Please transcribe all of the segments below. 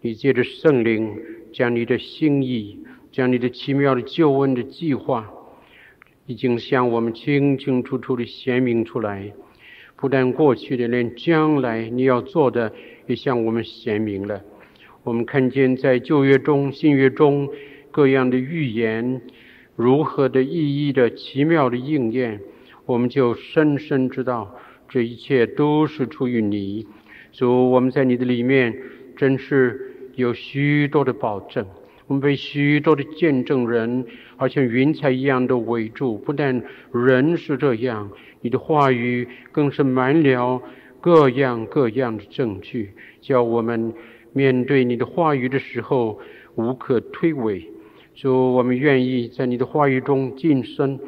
你借着圣灵，将你的心意，将你的奇妙的救恩的计划，已经向我们清清楚楚的显明出来。不但过去的，连将来你要做的，也向我们显明了。我们看见在旧约中、新约中各样的预言，如何的意义的奇妙的应验，我们就深深知道，这一切都是出于你。主，我们在你的里面，真是有许多的保证。我们被许多的见证人，好像云彩一样的围住。不但人是这样，你的话语更是满了各样各样的证据，叫我们面对你的话语的时候无可推诿。主，我们愿意在你的话语中晋升，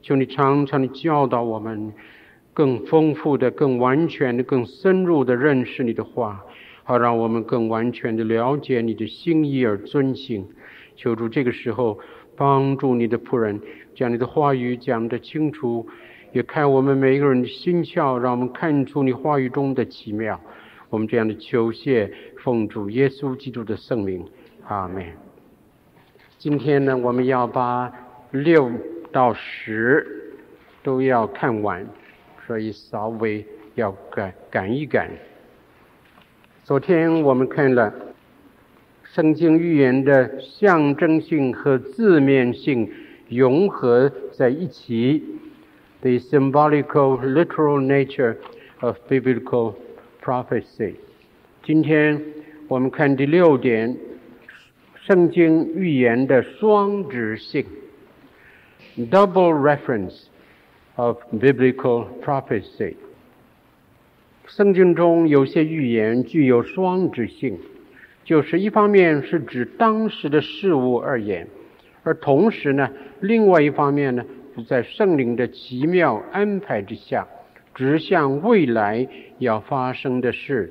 求你常常的教导我们，更丰富的、更完全的、更深入的认识你的话。好，让我们更完全的了解你的心意而遵行。求主这个时候帮助你的仆人，将你的话语讲得清楚，也开我们每一个人的心窍，让我们看出你话语中的奇妙。我们这样的求谢，奉主耶稣基督的圣名，阿门。今天呢，我们要把六到十都要看完，所以稍微要赶赶一赶。昨天我们看了圣经预言的象征性和字面性融合在一起，the symbolical literal nature of biblical prophecy。今天我们看第六点，圣经预言的双指性，double reference of biblical prophecy。圣经中有些预言具有双指性，就是一方面是指当时的事物而言，而同时呢，另外一方面呢，是在圣灵的奇妙安排之下，指向未来要发生的事。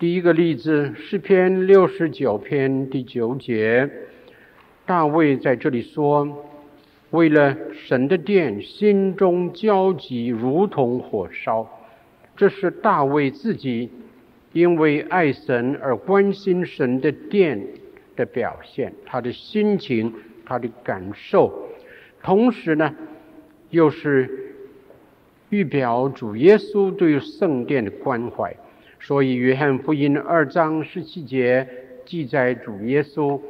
第一个例子，诗篇六十九篇第九节，大卫在这里说：“为了神的殿，心中焦急，如同火烧。”这是大卫自己因为爱神而关心神的殿的表现，他的心情，他的感受，同时呢，又是预表主耶稣对圣殿的关怀。所以，约翰福音二章十七节记载主耶稣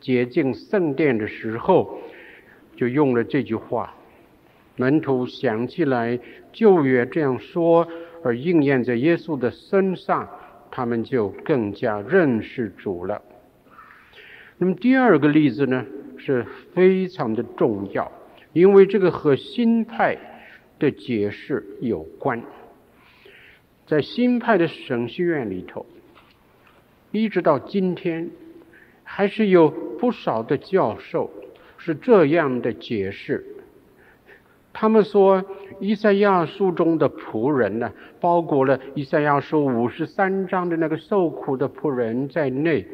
洁净圣殿的时候，就用了这句话。门徒想起来，旧约这样说。而应验在耶稣的身上，他们就更加认识主了。那么第二个例子呢，是非常的重要，因为这个和新派的解释有关。在新派的神学院里头，一直到今天，还是有不少的教授是这样的解释。他们说，以赛亚书中的仆人呢，包括了以赛亚书五十三章的那个受苦的仆人在内，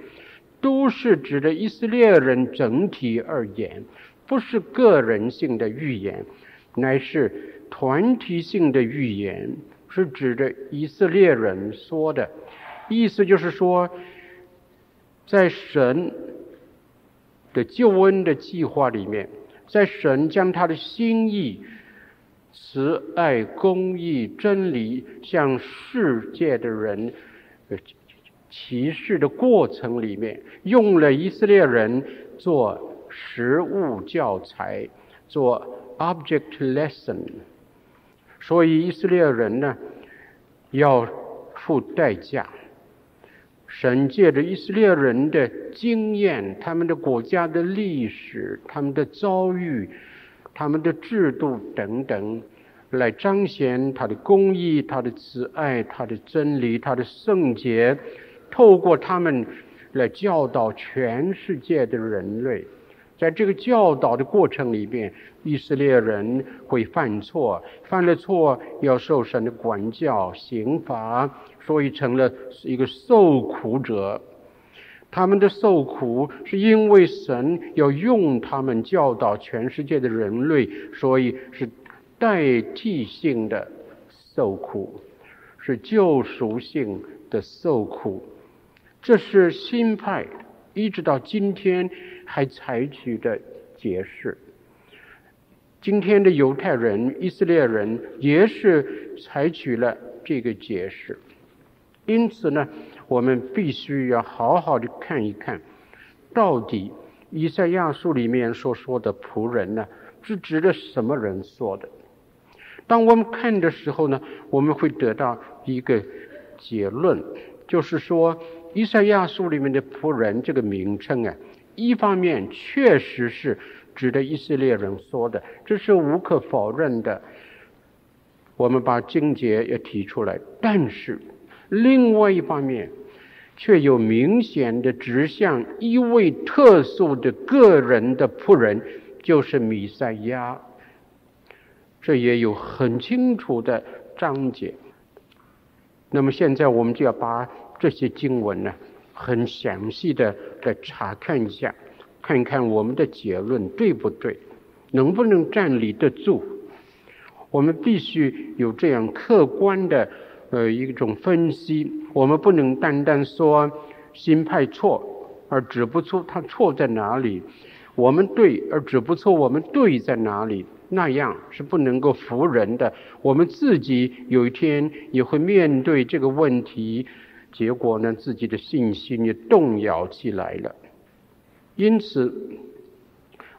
都是指的以色列人整体而言，不是个人性的预言，乃是团体性的预言，是指着以色列人说的。意思就是说，在神的救恩的计划里面。在神将他的心意、慈爱、公义、真理向世界的人启示的过程里面，用了以色列人做实物教材，做 object lesson。所以以色列人呢，要付代价。神借着以色列人的经验、他们的国家的历史、他们的遭遇、他们的制度等等，来彰显他的公义、他的慈爱、他的真理、他的圣洁，透过他们来教导全世界的人类。在这个教导的过程里边，以色列人会犯错，犯了错要受神的管教、刑罚。所以成了一个受苦者，他们的受苦是因为神要用他们教导全世界的人类，所以是代替性的受苦，是救赎性的受苦。这是新派一直到今天还采取的解释。今天的犹太人、以色列人也是采取了这个解释。因此呢，我们必须要好好的看一看，到底以赛亚书里面所说的仆人呢，是指的什么人说的？当我们看的时候呢，我们会得到一个结论，就是说，以赛亚书里面的仆人这个名称啊，一方面确实是指的以色列人说的，这是无可否认的。我们把经节也提出来，但是另外一方面，却有明显的指向一位特殊的个人的仆人，就是弥赛亚。这也有很清楚的章节。那么现在我们就要把这些经文呢，很详细的来查看一下，看看我们的结论对不对，能不能站立得住。我们必须有这样客观的呃一种分析，我们不能单单说新派错，而指不出他错在哪里；我们对，而指不出我们对在哪里。那样是不能够服人的。我们自己有一天也会面对这个问题，结果呢，自己的信心也动摇起来了。因此，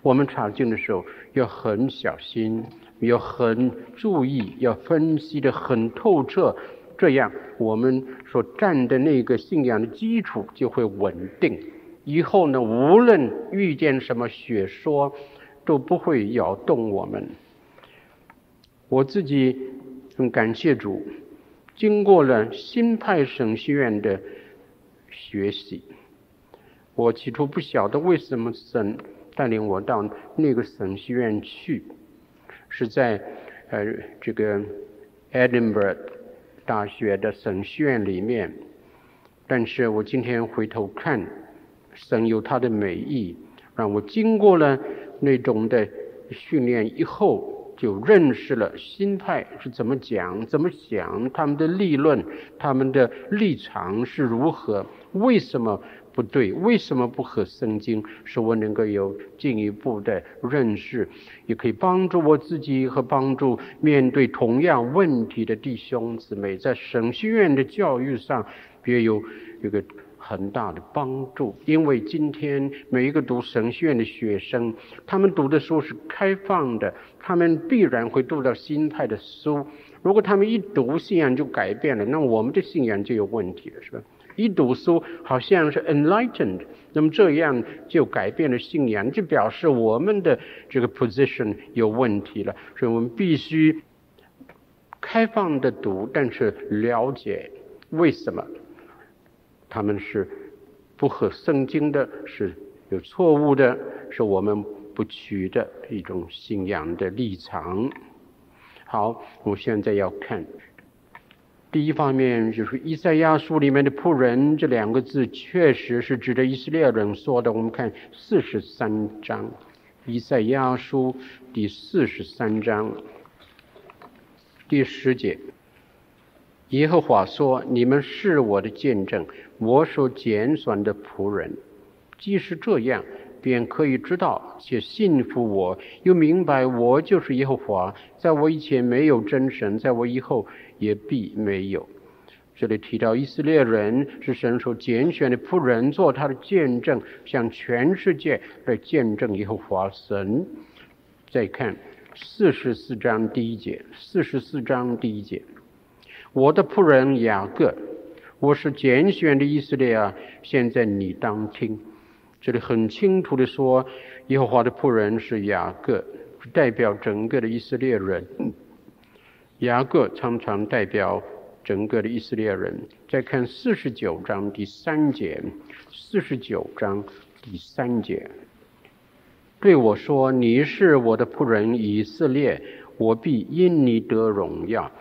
我们查经的时候要很小心，要很注意，要分析得很透彻，这样我们所站的那个信仰的基础就会稳定。以后呢，无论遇见什么学说，都不会摇动我们。我自己很感谢主，经过了新派神学院的学习，我起初不晓得为什么神带领我到那个神学院去，是在呃这个 Edinburgh 大学的神学院里面。但是我今天回头看，神有他的美意，让我经过了。那种的训练以后，就认识了心态是怎么讲、怎么想，他们的立论、他们的立场是如何，为什么不对，为什么不合圣经，使我能够有进一步的认识，也可以帮助我自己和帮助面对同样问题的弟兄姊妹，在神学院的教育上，别有一个。很大的帮助，因为今天每一个读神学院的学生，他们读的书是开放的，他们必然会读到新派的书。如果他们一读信仰就改变了，那我们的信仰就有问题了，是吧？一读书好像是 enlightened，那么这样就改变了信仰，就表示我们的这个 position 有问题了。所以我们必须开放的读，但是了解为什么。他们是不合圣经的，是有错误的，是我们不屈的一种信仰的立场。好，我现在要看第一方面，就是以赛亚书里面的仆人这两个字，确实是指的以色列人说的。我们看四十三章，以赛亚书第四十三章第十节。耶和华说：“你们是我的见证，我所拣选的仆人。既是这样，便可以知道且信服我，又明白我就是耶和华。在我以前没有真神，在我以后也必没有。”这里提到以色列人是神所拣选的仆人，做他的见证，向全世界来见证耶和华神。再看四十四章第一节，四十四章第一节。我的仆人雅各，我是拣选的以色列啊！现在你当听，这里很清楚的说，耶和华的仆人是雅各，代表整个的以色列人。雅各常常代表整个的以色列人。再看四十九章第三节，四十九章第三节，对我说：“你是我的仆人以色列，我必因你得荣耀。”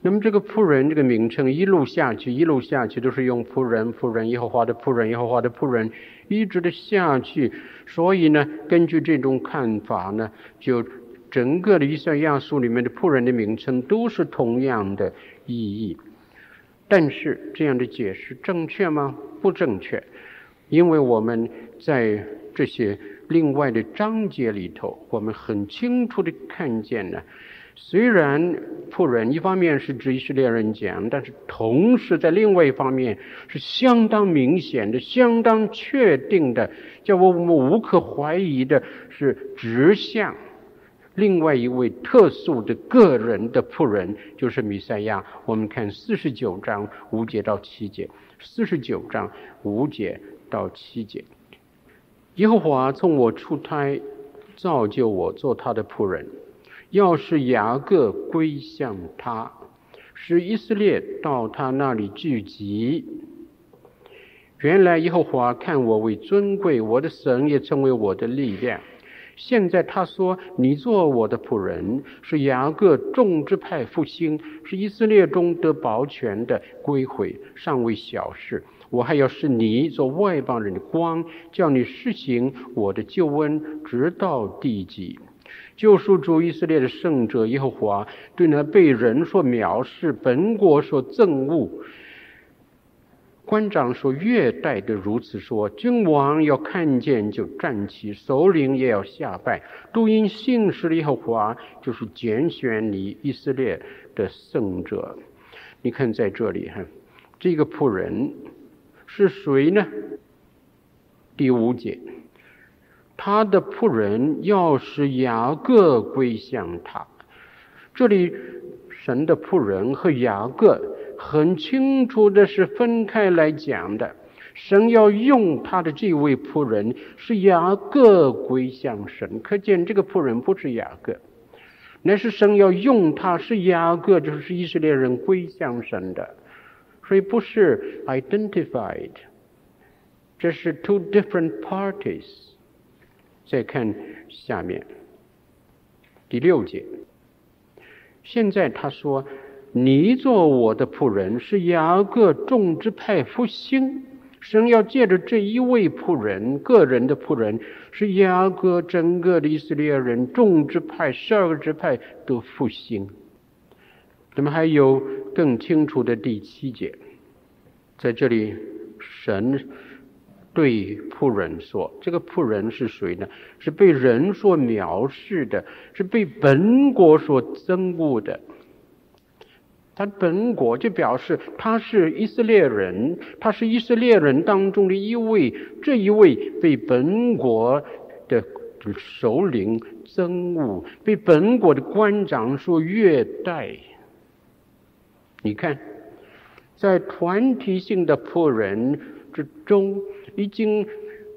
那么这个仆人这个名称一路下去，一路下去都是用仆人、仆人、耶和华的仆人、耶和华的仆人，一直的下去。所以呢，根据这种看法呢，就整个的以赛亚书里面的仆人的名称都是同样的意义。但是这样的解释正确吗？不正确，因为我们在这些另外的章节里头，我们很清楚地看见了。虽然仆人一方面是指以色列人讲，但是同时在另外一方面是相当明显的、相当确定的，叫我们无可怀疑的是指向另外一位特殊的个人的仆人，就是弥赛亚。我们看四十九章五节到七节，四十九章五节到七节，耶和华从我出胎造就我做他的仆人。要使雅各归向他，使以色列到他那里聚集。原来耶和华看我为尊贵，我的神也成为我的力量。现在他说：“你做我的仆人，使雅各众支派复兴，使以色列中得保全的归回，尚未小事。我还要使你做外邦人的光，叫你施行我的救恩，直到地极。”救赎主以色列的圣者耶和华对那被人所藐视、本国所憎恶、官长所虐待的如此说：君王要看见就站起，首领也要下拜，都因信实的耶和华就是拣选你以色列的圣者。你看在这里哈，这个仆人是谁呢？第五节。他的仆人要使雅各归向他。这里神的仆人和雅各很清楚的是分开来讲的。神要用他的这位仆人是雅各归向神，可见这个仆人不是雅各，乃是神要用他是雅各，就是以色列人归向神的，所以不是 identified，这是 two different parties。再看下面第六节，现在他说：“你做我的仆人，是雅各众支派复兴。神要借着这一位仆人，个人的仆人，是雅各整个的以色列人众支派十二个支派都复兴。那么还有更清楚的第七节，在这里神。”对仆人说：“这个仆人是谁呢？是被人所藐视的，是被本国所憎恶的。他本国就表示他是以色列人，他是以色列人当中的一位，这一位被本国的首领憎恶，被本国的官长所虐待。你看，在团体性的仆人之中。”已经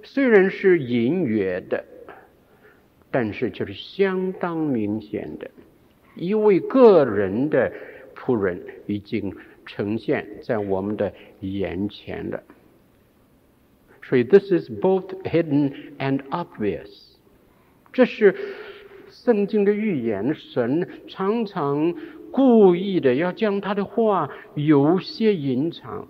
虽然是隐约的，但是却是相当明显的，一位个人的仆人已经呈现在我们的眼前了。所以，this is both hidden and obvious。这是圣经的预言，神常常故意的要将他的话有些隐藏。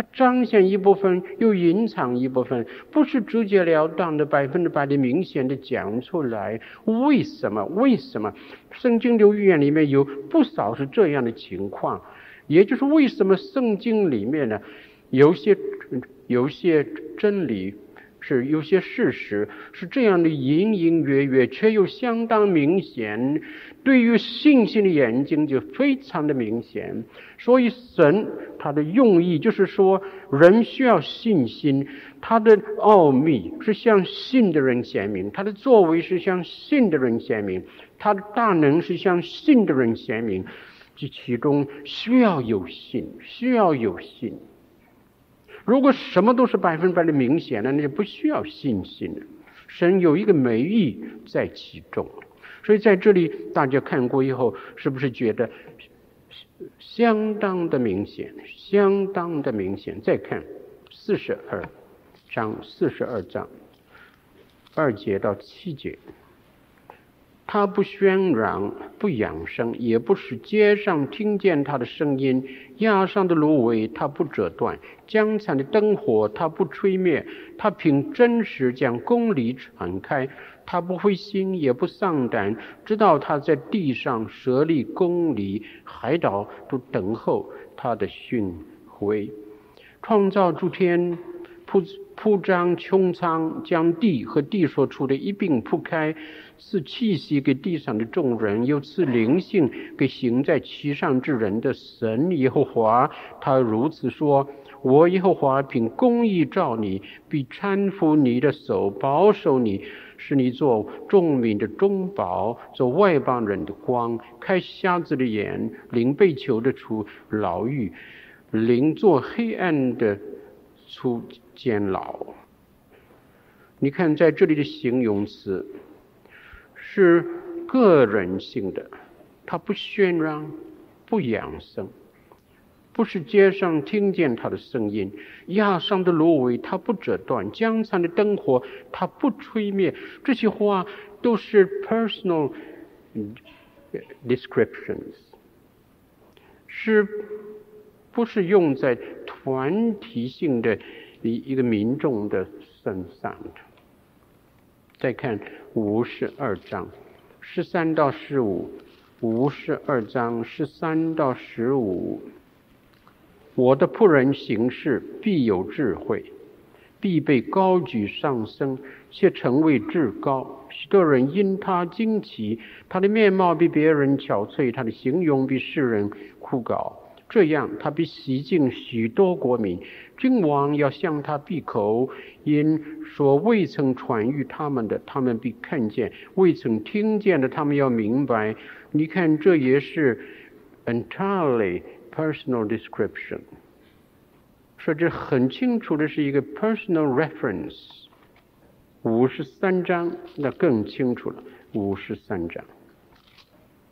它彰显一部分，又隐藏一部分，不是直截了当的、百分之百的明显的讲出来。为什么？为什么？圣经的预言里面有不少是这样的情况，也就是为什么圣经里面呢，有些有些真理。是有些事实是这样的隐隐约约，却又相当明显。对于信心的眼睛就非常的明显。所以神他的用意就是说，人需要信心，他的奥秘是向信的人显明，他的作为是向信的人显明，他的大能是向信的人显明。这其中需要有信，需要有信。如果什么都是百分百的明显的，那就不需要信心了。神有一个美意在其中，所以在这里大家看过以后，是不是觉得相当的明显？相当的明显。再看四十二章，四十二章二节到七节。他不喧嚷，不扬声，也不使街上听见他的声音。压上的芦苇，他不折断；江残的灯火，他不吹灭。他凭真实将公理传开。他不灰心，也不丧胆，直到他在地上设立公理，海岛都等候他的训为，创造诸天，铺铺张穹苍，将地和地所处的一并铺开，赐气息给地上的众人，又赐灵性给行在其上之人的神耶和华，他如此说。我耶和华凭公义照你，必搀扶你的手，保守你，使你做众民的中保，做外邦人的光，开瞎子的眼，领被囚的出牢狱，领做黑暗的出监牢。你看，在这里的形容词是个人性的，它不喧嚷，不扬声。不是街上听见他的声音，压伤的芦苇他不折断，江残的灯火他不吹灭。这些话都是 personal descriptions，是不是用在团体性的一一个民众的身上的？再看五十二章十三到十五，五十二章十三到十五。我的仆人行事必有智慧，必被高举上升，且成为至高。许多人因他惊奇，他的面貌比别人憔悴，他的形容比世人枯槁。这样，他必洗净许多国民。君王要向他闭口，因说未曾传与他们的，他们必看见；未曾听见的，他们要明白。你看，这也是 entirely。Personal description，说这很清楚的是一个 personal reference。五十三章那更清楚了。五十三章，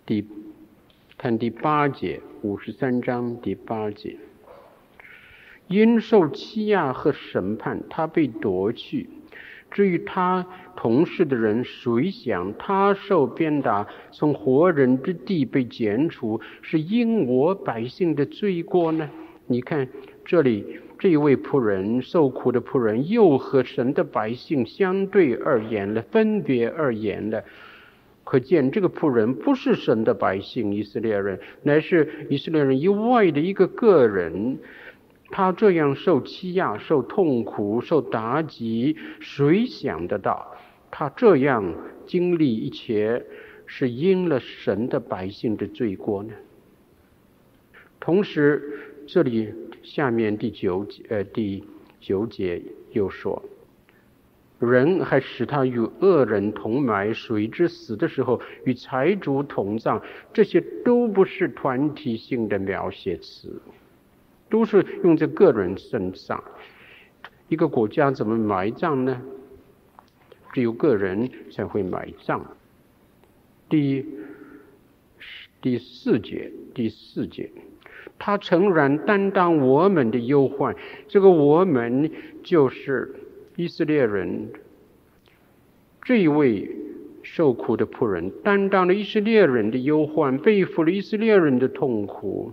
第看第八节，五十三章第八节，因受欺压和审判，他被夺去。至于他同事的人，谁想他受鞭打，从活人之地被剪除，是因我百姓的罪过呢？你看这里这一位仆人，受苦的仆人，又和神的百姓相对而言了，分别而言了。可见这个仆人不是神的百姓，以色列人，乃是以色列人以外的一个个人。他这样受欺压、受痛苦、受打击，谁想得到？他这样经历一切，是因了神的百姓的罪过呢？同时，这里下面第九节，呃，第九节又说：人还使他与恶人同埋，谁知死的时候与财主同葬？这些都不是团体性的描写词。都是用在个人身上。一个国家怎么埋葬呢？只有个人才会埋葬。第第四节，第四节，他诚然担当我们的忧患。这个我们就是以色列人。这一位受苦的仆人，担当了以色列人的忧患，背负了以色列人的痛苦。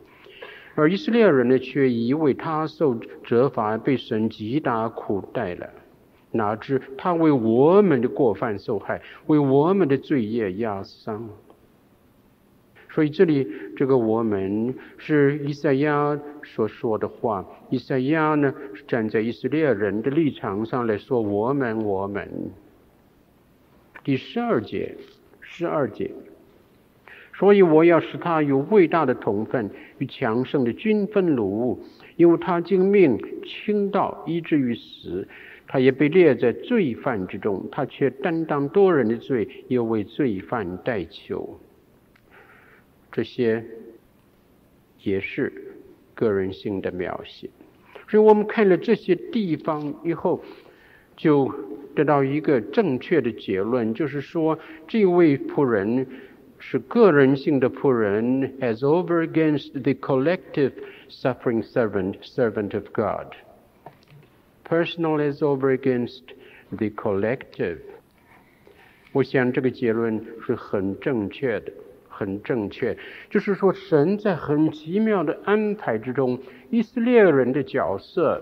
而以色列人呢，却以为他受责罚，被神极大苦待了。哪知他为我们的过犯受害，为我们的罪业压伤。所以这里这个“我们”是以赛亚所说的话。以赛亚呢，站在以色列人的立场上来说：“我们，我们。”第十二节，十二节。所以我要使他有伟大的同分与强盛的均分掳物，因为他经命倾倒以至于死，他也被列在罪犯之中，他却担当多人的罪，又为罪犯代求。这些也是个人性的描写。所以我们看了这些地方以后，就得到一个正确的结论，就是说这位仆人。是个人性的仆人，as over against the collective suffering servant, servant of God. Personal as over against the collective. 我想这个结论是很正确的，很正确。就是说，神在很奇妙的安排之中，以色列人的角色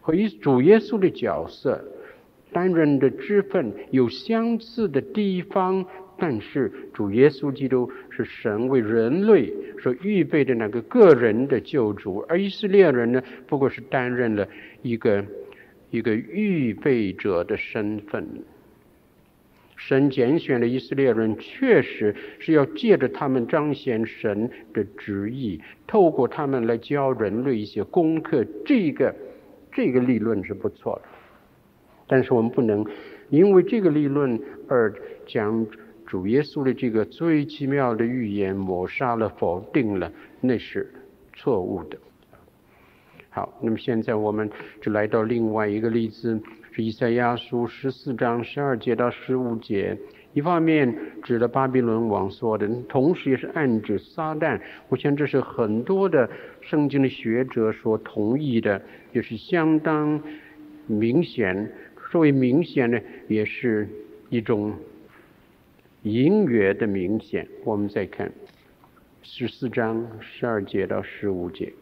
和以主耶稣的角色担任的职分有相似的地方。 但是主耶稣基督是神为人类所预备的那个个人的救主，而以色列人呢，不过是担任了一个一个预备者的身份。神拣选的以色列人，确实是要借着他们彰显神的旨意，透过他们来教人类一些功课。这个这个理论是不错的，但是我们不能因为这个理论而将主耶稣的这个最奇妙的预言抹杀了、否定了，那是错误的。好，那么现在我们就来到另外一个例子。是以赛亚书十四章十二节到十五节，一方面指的巴比伦王说的，同时也是暗指撒旦。我想这是很多的圣经的学者所同意的，也是相当明显。所谓明显呢，也是一种隐约的明显。我们再看十四章十二节到十五节。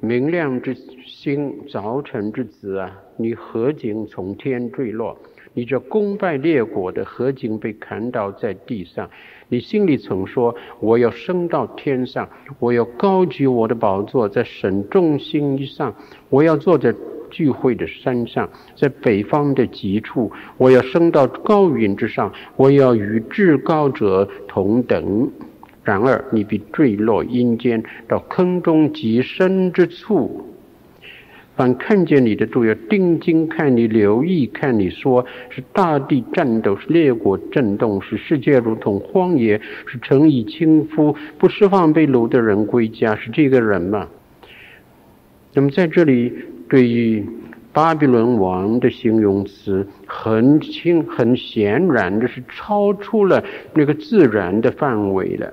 明亮之星，早晨之子啊，你何竟从天坠落？你这功败列国的，何竟被砍倒在地上？你心里曾说：我要升到天上，我要高举我的宝座在神众星以上，我要坐在聚会的山上，在北方的极处，我要升到高云之上，我要与至高者同等。然而，你必坠落阴间，到坑中极深之处。凡看见你的，都要定睛看你，留意看你说，是大地颤抖，是列国震动，是世界如同荒野，是城邑倾覆，不释放被掳的人归家，是这个人吗？那么在这里，对于巴比伦王的形容词，很清很显然的是超出了那个自然的范围了。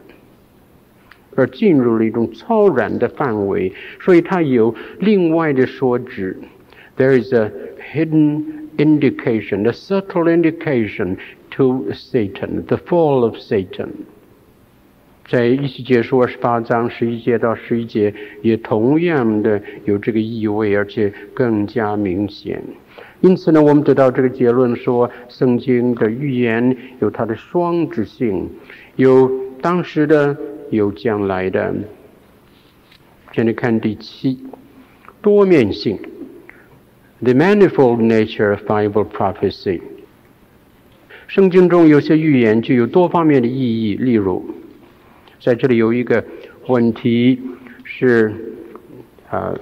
而进入了一种超然的范围，所以它有另外的说指。There is a hidden indication, a subtle indication to Satan, the fall of Satan。在以西结书二十八章十一节到十一节，也同样的有这个意味，而且更加明显。因此呢，我们得到这个结论说，圣经的预言有它的双指性，有当时的。有将来的，现在看第七，多面性，the manifold nature of Bible prophecy。圣经中有些预言具有多方面的意义，例如，在这里有一个问题是，啊，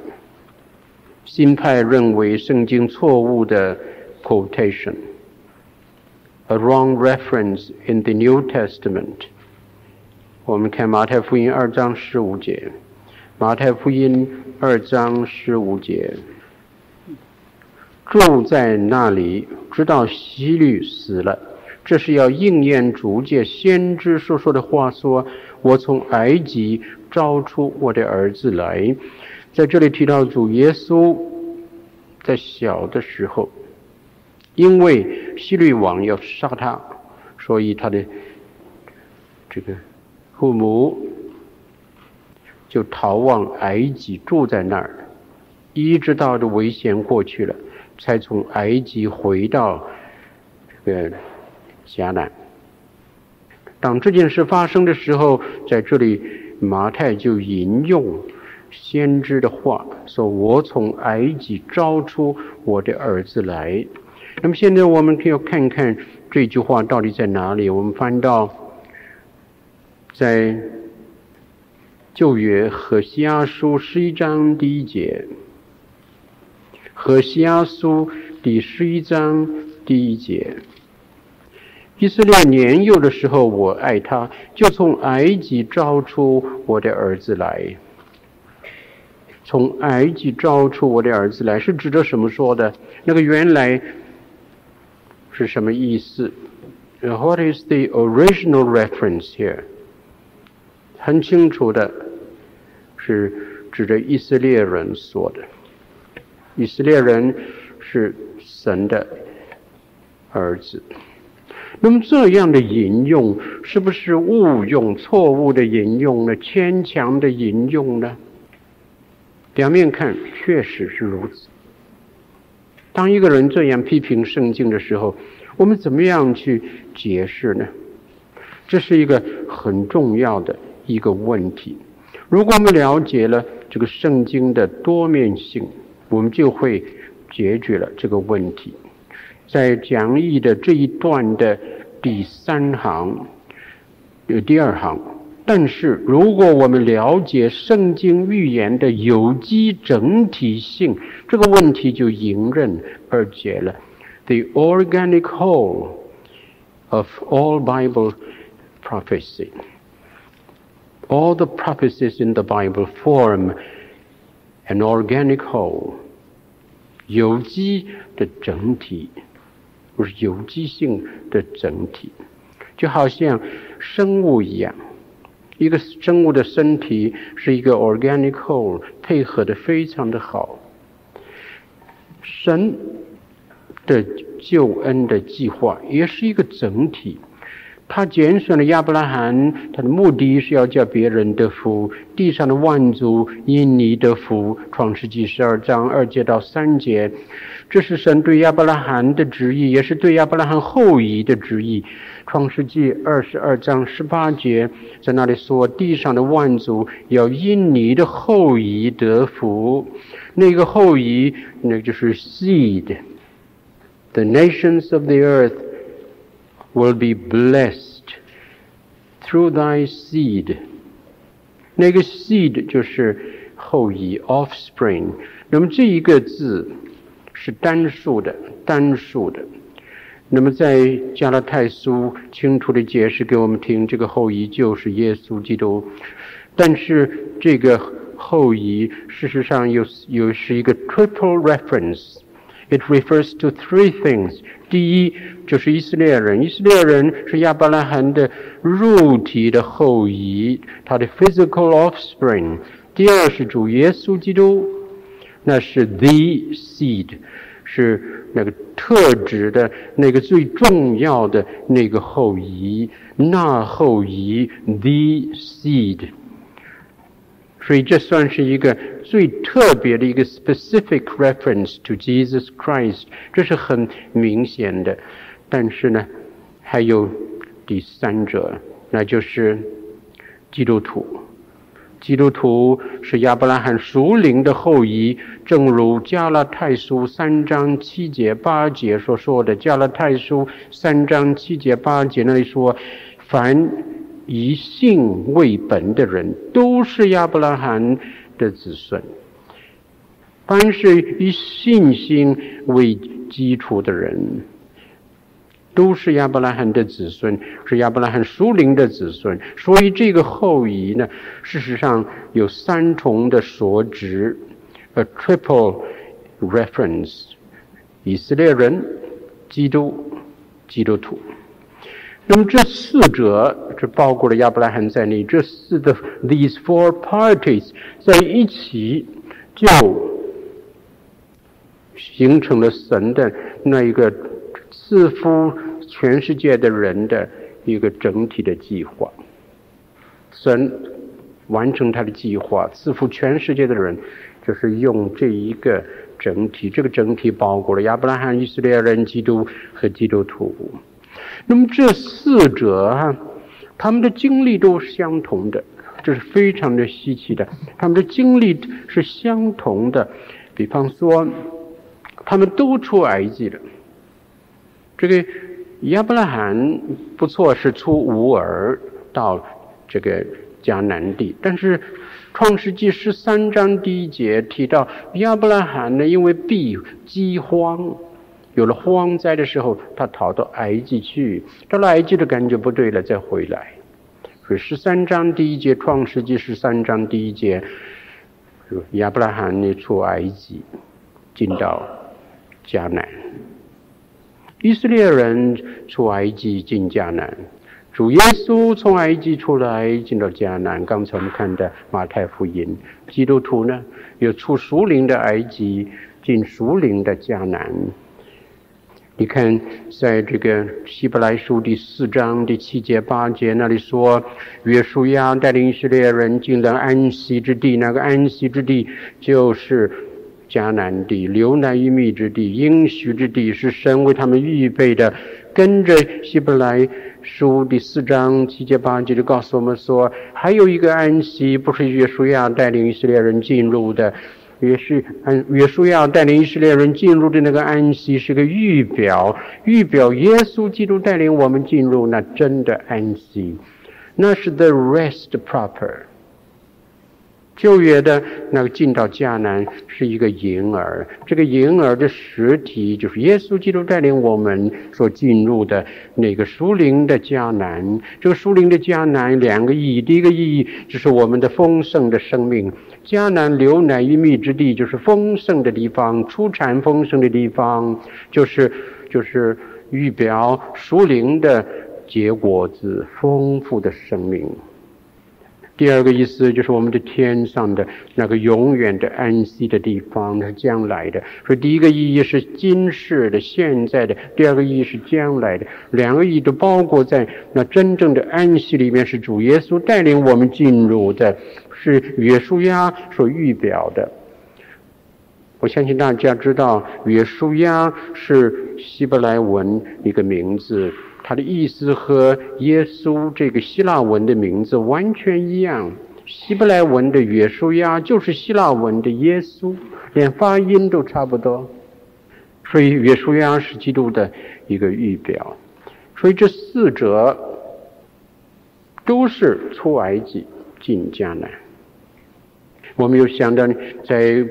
新派认为圣经错误的 quotation，a wrong reference in the New Testament。我们看马太福音二章十五节，马太福音二章十五节，住在那里，直到希律死了。这是要应验主借先知所说的话说：“我从埃及招出我的儿子来。”在这里提到主耶稣在小的时候，因为希律王要杀他，所以他的这个。父母就逃往埃及，住在那儿，一直到这危险过去了，才从埃及回到这个迦南。当这件事发生的时候，在这里马太就引用先知的话，说：“我从埃及招出我的儿子来。”那么现在我们可以要看看这句话到底在哪里？我们翻到。在旧约何西阿书十一章第一节，何西阿书第十一章第一节，以色列年幼的时候，我爱他，就从埃及招出我的儿子来。从埃及招出我的儿子来，是指着什么说的？那个原来是什么意思？What is the original reference here? 很清楚的是指着以色列人说的，以色列人是神的儿子。那么这样的引用是不是误用、错误的引用呢？牵强的引用呢？表面看确实是如此，当一个人这样批评圣经的时候，我们怎么样去解释呢？这是一个很重要的一个问题。如果我们了解了这个圣经的多面性，我们就会解决了这个问题。在讲义的这一段的第三行，有第二行。但是，如果我们了解圣经预言的有机整体性，这个问题就迎刃而解了。The organic whole of all Bible prophecy, all the prophecies in the Bible form an organic whole，有机的整体，不是有机性的整体，就好像生物一样。一个生物的身体是一个 organic whole，配合的非常的好。神的救恩的计划也是一个整体。他拣选了亚伯拉罕，他的目的是要叫别人得福，地上的万族因你得福。创世纪十二章二节到三节，这是神对亚伯拉罕的旨意，也是对亚伯拉罕后裔的旨意。创世纪二十二章十八节，在那里说，地上的万族要因你的后裔得福。那个后裔，那就是 seed。The nations of the earth will be blessed through thy seed。那个 seed 就是后裔 offspring。那么这一个字是单数的，单数的。那么，在加拉太书清楚地解释给我们听，这个后裔就是耶稣基督。但是，这个后裔事实上又又是一个 triple reference。It refers to three things。第一，就是以色列人，以色列人是亚伯拉罕的肉体的后裔，他的 physical offspring。第二是主耶稣基督，那是 the seed。是那个特指的那个最重要的那个后裔，那后裔 the seed，所以这算是一个最特别的一个 specific reference to Jesus Christ，这是很明显的。但是呢，还有第三者，那就是基督徒。基督徒是亚伯拉罕属灵的后裔，正如加拉太书三章七节八节所说的。加拉太书三章七节八节那里说：“凡以信为本的人，都是亚伯拉罕的子孙；凡是以信心为基础的人。”都是亚伯拉罕的子孙，是亚伯拉罕属灵的子孙。所以这个后裔呢，事实上有三重的所指，a triple reference：以色列人、基督、基督徒。那么这四者，这包括了亚伯拉罕在内，这四的 these four parties 在一起，就形成了神的那一个。赐福全世界的人的一个整体的计划，神完成他的计划，赐福全世界的人，就是用这一个整体。这个整体包括了亚伯拉罕、以色列人、基督和基督徒。那么这四者哈，他们的经历都是相同的，这是非常的稀奇的。他们的经历是相同的，比方说，他们都出埃及了。这个亚伯拉罕不错，是出乌尔到这个迦南地，但是创世纪十三章第一节提到亚伯拉罕呢，因为避饥荒，有了荒灾的时候，他逃到埃及去，到了埃及的感觉不对了，再回来。所以十三章第一节，创世纪十三章第一节，亚伯拉罕呢出埃及，进到迦南。以色列人出埃及进迦南，主耶稣从埃及出来进到迦南。刚才我们看的马太福音，基督徒呢又出属灵的埃及进属灵的迦南。你看，在这个希伯来书第四章第七节八节那里说，约书亚带领以色列人进了安息之地，那个安息之地就是迦南地，流奶与蜜之地，应许之地，是神为他们预备的。跟着希伯来书第四章七节八节就告诉我们说，还有一个安息，不是约书亚带领以色列人进入的，也是嗯，约书亚带领以色列人进入的那个安息是个预表，预表耶稣基督带领我们进入那真的安息，那是 the rest proper。旧约的那个进到迦南是一个婴儿，这个婴儿的实体就是耶稣基督带领我们所进入的那个属灵的迦南。这个属灵的迦南两个意义，第一个意义就是我们的丰盛的生命，迦南流奶与蜜之地就是丰盛的地方，出产丰盛的地方，就是就是预表属灵的结果子，丰富的生命。第二个意思就是我们的天上的那个永远的安息的地方，它将来的。所以第一个意义是今世的、现在的；第二个意义是将来的。两个意义都包括在那真正的安息里面，是主耶稣带领我们进入的，是约书亚所预表的。我相信大家知道，约书亚是希伯来文一个名字。它的意思和耶稣这个希腊文的名字完全一样，希伯来文的约书亚就是希腊文的耶稣，连发音都差不多。所以约书亚是基督的一个预表。所以这四者都是出埃及进迦南。我们又想到在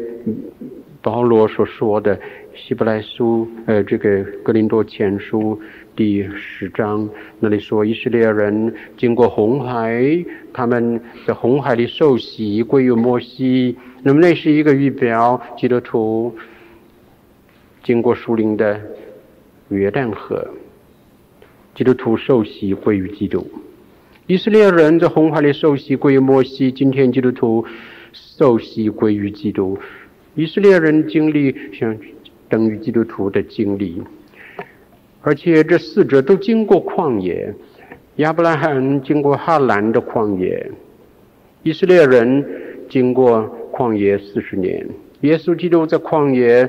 保罗所说的希伯来书，呃，这个格林多前书。第十章那里说，以色列人经过红海，他们在红海里受洗归于摩西。那么那是一个预表，基督徒经过树林的约旦河，基督徒受洗归于基督。以色列人在红海里受洗归于摩西，今天基督徒受洗归于基督。以色列人经历像等于基督徒的经历。而且这四者都经过旷野，亚伯拉罕经过哈兰的旷野，以色列人经过旷野四十年，耶稣基督在旷野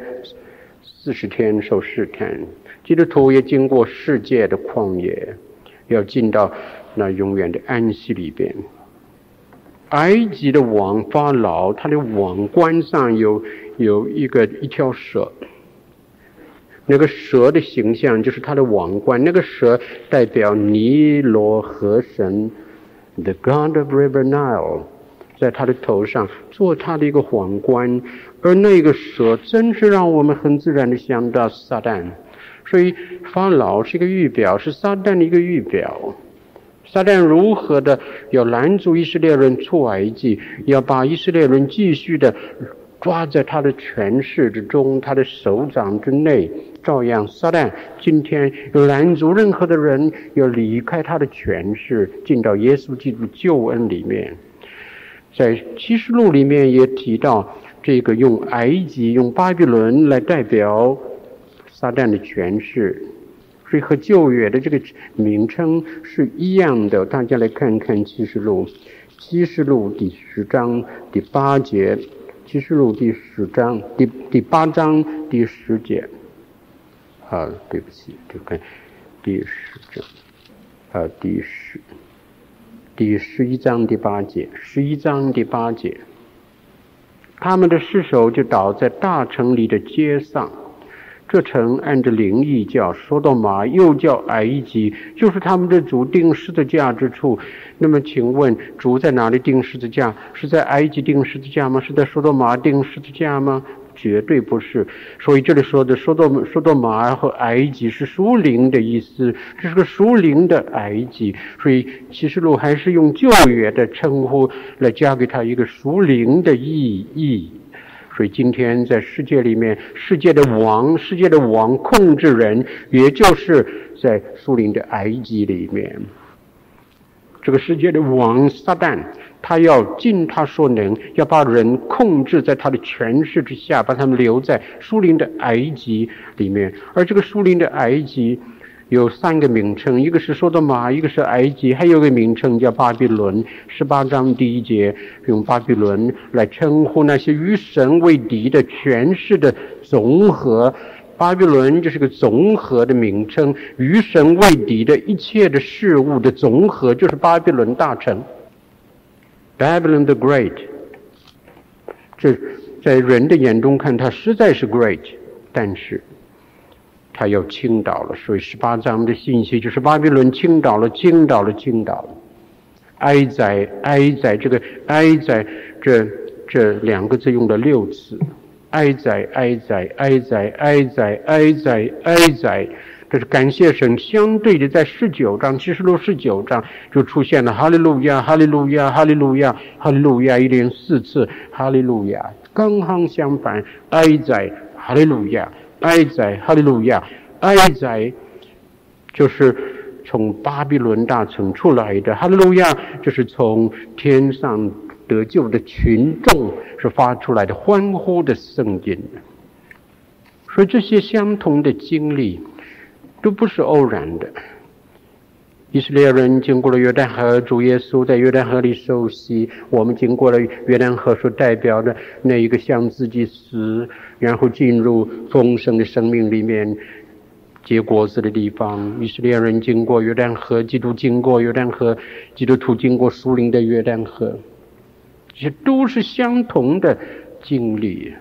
四十天受试探，基督徒也经过世界的旷野，要进到那永远的安息里边。埃及的王法老，他的王冠上有有一个一条蛇。那个蛇的形象就是他的王冠，那个蛇代表尼罗河神，The God of River Nile，在他的头上做他的一个皇冠，而那个蛇真是让我们很自然的想到撒旦，所以法老是一个预表，是撒旦的一个预表。撒旦如何的要拦阻以色列人出埃及，要把以色列人继续的抓在他的权势之中，他的手掌之内。照样，撒旦今天有拦阻任何的人要离开他的权势，进到耶稣基督救恩里面。在启示录里面也提到，这个用埃及、用巴比伦来代表撒旦的权势，所以和旧约的这个名称是一样的。大家来看看启示录，启示录第十章第八节，启示录第十章第第八章第十节。啊，对不起，就看第十章，啊，第十，第十一章第八节，十一章第八节，他们的尸首就倒在大城里的街上。这城按着灵意叫索多玛，又叫埃及，就是他们的主定十字架之处。那么，请问主在哪里定十字架？是在埃及定十字架吗？是在索多玛定十字架吗？绝对不是，所以这里说的说到说到马和埃及是属灵的意思，这是个属灵的埃及，所以启示录还是用旧约的称呼来加给他一个属灵的意义。所以今天在世界里面，世界的王，世界的王控制人，也就是在苏林的埃及里面，这个世界的王撒旦。他要尽他所能，要把人控制在他的权势之下，把他们留在苏林的埃及里面。而这个苏林的埃及，有三个名称，一个是说的马，一个是埃及，还有个名称叫巴比伦。十八章第一节用巴比伦来称呼那些与神为敌的权势的总和。巴比伦就是个总和的名称，与神为敌的一切的事物的总和，就是巴比伦大城。Babylon the Great，这在人的眼中看，它实在是 great，但是。他要倾倒了，所以十八章的信息就是巴比伦倾倒了，倾倒了，倾倒了。哀哉，哀哉，这个哀哉，这这两个字用了六次。哀哉，哀哉，哀哉，哀哉，哀哉，哀哉，这是感谢神。相对的，在十九章，七十六十九章就出现了哈利路亚，哈利路亚，哈利路亚，哈利路亚，一连四次哈利路亚。刚好相反，哀哉，哈利路亚。哀哉，哈利路亚！哀哉，就是从巴比伦大城出来的。哈利路亚，就是从天上得救的群众是发出来的欢呼的声音。所以这些相同的经历都不是偶然的。以色列人经过了约旦河，主耶稣在约旦河里受洗；我们经过了约旦河所代表的那一个向自己死，然后进入丰盛的生命里面结果子的地方。以色列人经过约旦河，基督经过约旦河，基督徒经过属灵的约旦河，这些都是相同的经历。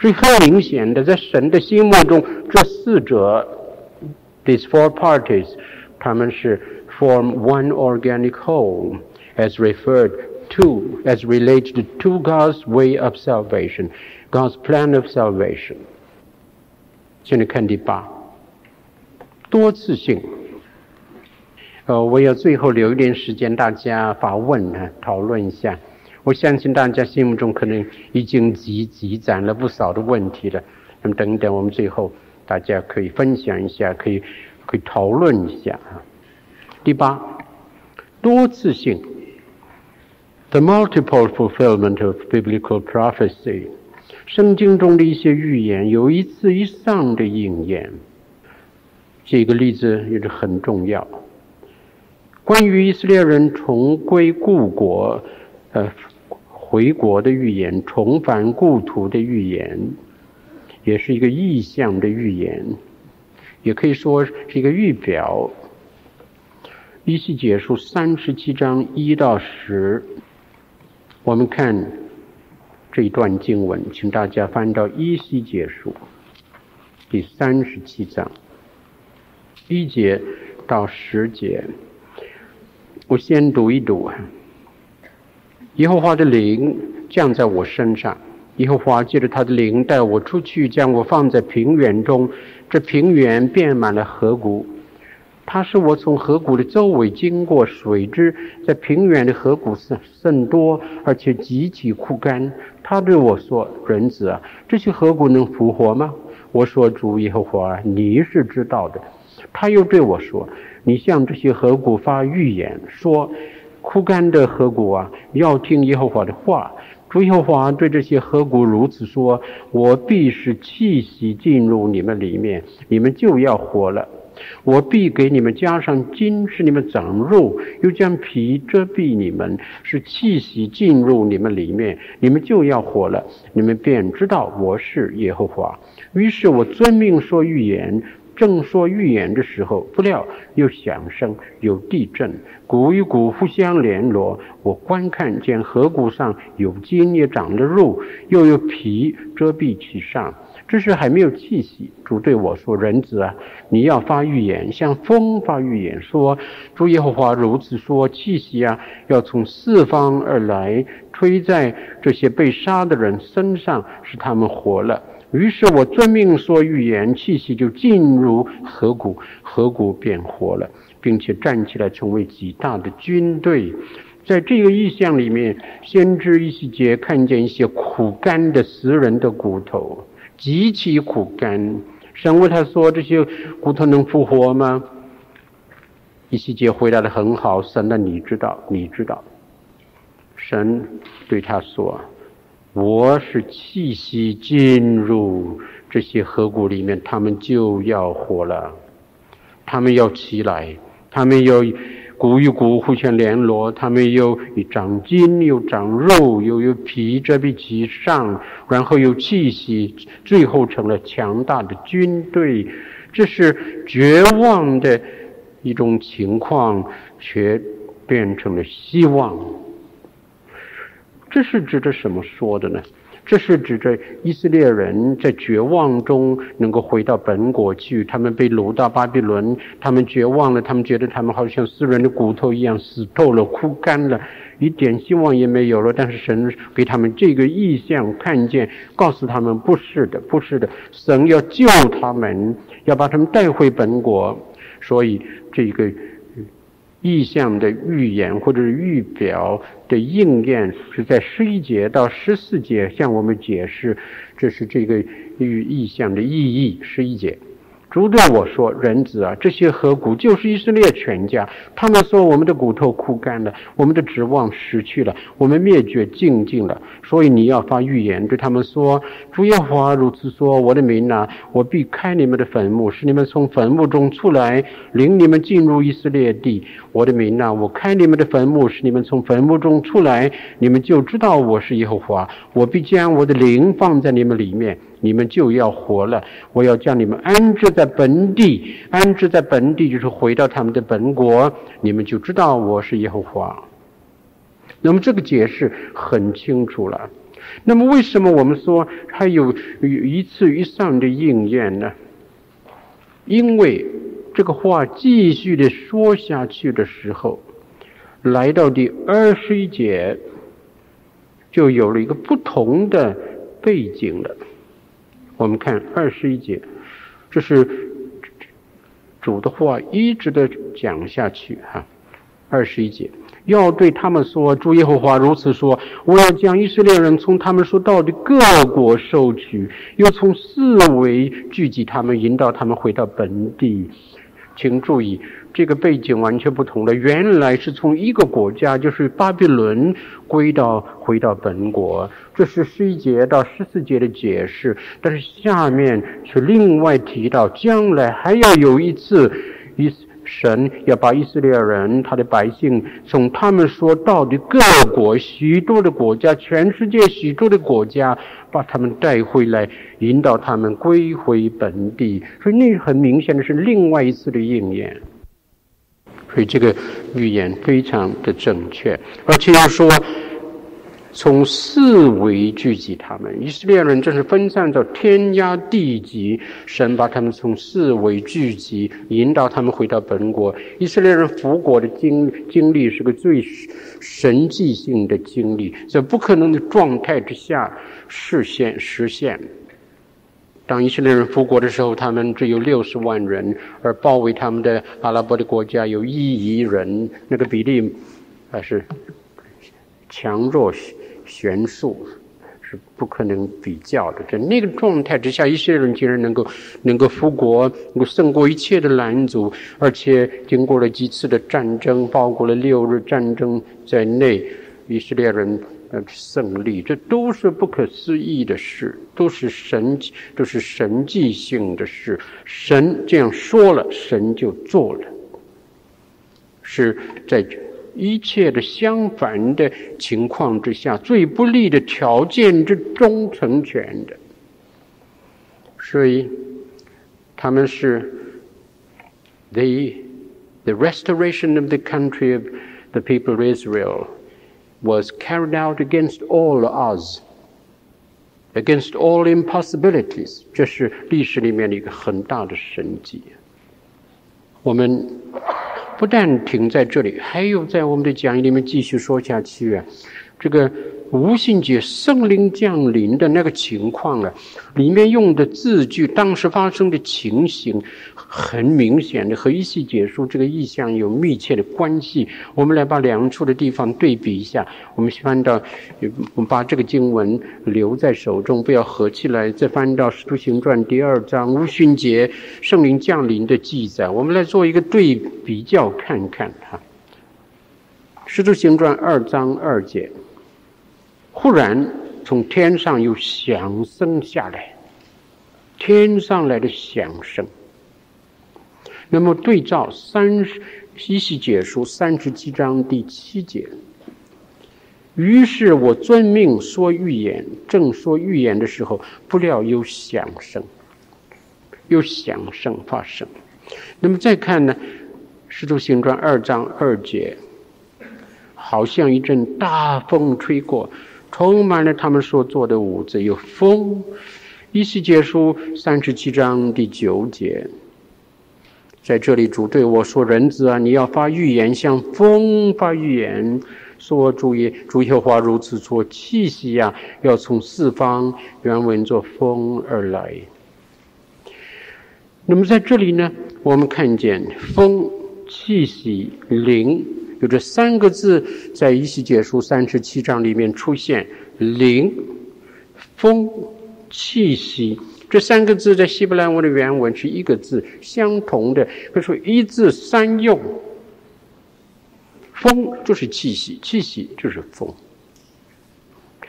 所以很明显的，在神的心目中，这四者，these four parties。他们是 form one organic whole, as referred to, as related to God's way of salvation, God's plan of salvation. 现在看第八，多次性。呃，我要最后留一点时间，大家发问啊，讨论一下。我相信大家心目中可能已经积积攒了不少的问题了。那么等等，我们最后大家可以分享一下，可以。可以讨论一下啊。第八，多次性，the multiple fulfillment of biblical prophecy，圣经中的一些预言有一次以上的应验。这个例子也是很重要。关于以色列人重归故国、呃回国的预言，重返故土的预言，也是一个意象的预言。也可以说是一个预表。一西结书三十七章一到十，我们看这一段经文，请大家翻到以西结书第三十七章一节到十节。我先读一读：耶和华的灵降在我身上。耶和华借着他的灵带我出去，将我放在平原中。这平原遍满了河谷。他使我从河谷的周围经过，水汁在平原的河谷甚甚多，而且极其枯干。他对我说：“人子啊，这些河谷能复活吗？”我说：“主耶和华，你是知道的。”他又对我说：“你向这些河谷发预言，说：枯干的河谷啊，要听耶和华的话。”主耶和华对这些河谷如此说：“我必使气息进入你们里面，你们就要活了；我必给你们加上筋，使你们长肉；又将皮遮蔽你们，使气息进入你们里面，你们就要活了。你们便知道我是耶和华。”于是我遵命说预言。正说预言的时候，不料有响声，有地震，谷与谷互相联络。我观看见河谷上有筋，也长了肉，又有皮遮蔽其上。这时还没有气息。主对我说：“人子啊，你要发预言，向风发预言，说：主耶和华如此说：气息啊，要从四方而来，吹在这些被杀的人身上，使他们活了。”于是我遵命说预言，气息就进入河谷，河谷变活了，并且站起来成为极大的军队。在这个意象里面，先知以西结看见一些苦干的死人的骨头，极其苦干。神问他说：“这些骨头能复活吗？”以西结回答得很好：“神啊，你知道，你知道。”神对他说。我是气息进入这些河谷里面，他们就要活了。他们要起来，他们要骨与骨互相联络，他们又长筋又长肉，又有皮遮蔽其上，然后有气息，最后成了强大的军队。这是绝望的一种情况，却变成了希望。这是指着什么说的呢？这是指着以色列人在绝望中能够回到本国去。他们被掳到巴比伦，他们绝望了，他们觉得他们好像死人的骨头一样死透了、枯干了，一点希望也没有了。但是神给他们这个异象看见，告诉他们不是的，不是的，神要救他们，要把他们带回本国。所以这个。意象的预言或者是预表的应验，是在十一节到十四节向我们解释，这是这个预意象的意义。十一节。主对我说：“人子啊，这些骸骨就是以色列全家。他们说我们的骨头枯干了，我们的指望失去了，我们灭绝净尽了。所以你要发预言对他们说：主耶和华如此说：我的民哪，我必开你们的坟墓，使你们从坟墓中出来，领你们进入以色列地。我的民哪，我开你们的坟墓，使你们从坟墓中出来，你们就知道我是耶和华。我必将我的灵放在你们里面。”你们就要活了，我要将你们安置在本地，安置在本地就是回到他们的本国，你们就知道我是耶和华。那么这个解释很清楚了。那么为什么我们说还有一次以上的应验呢？因为这个话继续的说下去的时候，来到第二十一节，就有了一个不同的背景了。我们看二十一节，这是主的话一直的讲下去哈。二十一节要对他们说：“主耶和华如此说，我要将以色列人从他们所到的各国收取，又从四围聚集他们，引导他们回到本地。”请注意。这个背景完全不同了。原来是从一个国家，就是巴比伦，归到回到本国，这是十一节到十四节的解释。但是下面是另外提到，将来还要有一次，以神要把以色列人他的百姓从他们所到的各国、许多的国家、全世界许多的国家，把他们带回来，引导他们归回本地。所以那很明显的是另外一次的应验。所以这个预言非常的正确，而且要说从四围聚集他们，以色列人正是分散到天涯地极，神把他们从四围聚集，引导他们回到本国。以色列人复国的经经历是个最神迹性的经历，在不可能的状态之下实现实现。当以色列人复国的时候，他们只有六十万人，而包围他们的阿拉伯的国家有一亿人，那个比例还是强弱悬殊，是不可能比较的。在那个状态之下，以色列人竟然能够能够复国，能够胜过一切的拦阻，而且经过了几次的战争，包括了六日战争在内，以色列人。那胜利，这都是不可思议的事，都是神，都是神迹性的事。神这样说了，神就做了，是在一切的相反的情况之下，最不利的条件之中成全的。所以，他们是 the the restoration of the country of the people of Israel。Was carried out against all odds, against all impossibilities。这是历史里面的一个很大的神迹。我们不但停在这里，还有在我们的讲义里面继续说下去啊，这个。五旬节圣灵降临的那个情况啊，里面用的字句，当时发生的情形，很明显的和一系解说这个意象有密切的关系。我们来把两处的地方对比一下。我们翻到，我们把这个经文留在手中，不要合起来。再翻到《使徒行传》第二章五旬节圣灵降临的记载，我们来做一个对比较看看哈。《使徒行传》二章二节。忽然从天上有响声下来，天上来的响声。那么对照三十以西解书三十七章第七节，于是我遵命说预言，正说预言的时候，不料有响声，有响声发生。那么再看呢，《使徒行传》二章二节，好像一阵大风吹过，充满了他们所做的屋子，有风。一西结书三十七章第九节。在这里，主对我说：“人子啊，你要发预言，像风发预言，说主耶主耶华如此说：气息呀、要从四方，原文作风而来。那么在这里呢，我们看见风、气息、灵，有这三个字在以西结书三十七章里面出现：灵、风、气息。”这三个字在希伯来文的原文是一个字，相同的，可以说一字三用。风就是气息，气息就是风。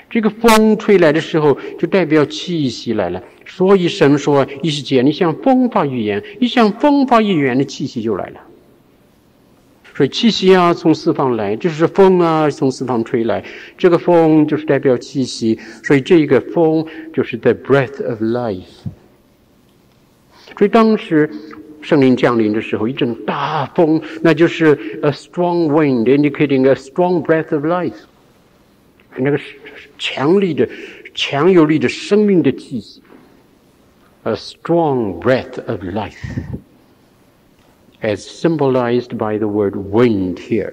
这个风吹来的时候，就代表气息来了。所以神说：“一世界，你像风发预言，一像风发预言的气息就来了。”所以气息啊，从四方来，就是风啊，从四方吹来。这个风就是代表气息，所以这一个风就是 the breath of life。所以当时圣灵降临的时候，一阵大风，那就是 a strong wind indicating a strong breath of life。那个强力的、强有力的生命的气息，a strong breath of life。As symbolized by the word wind here。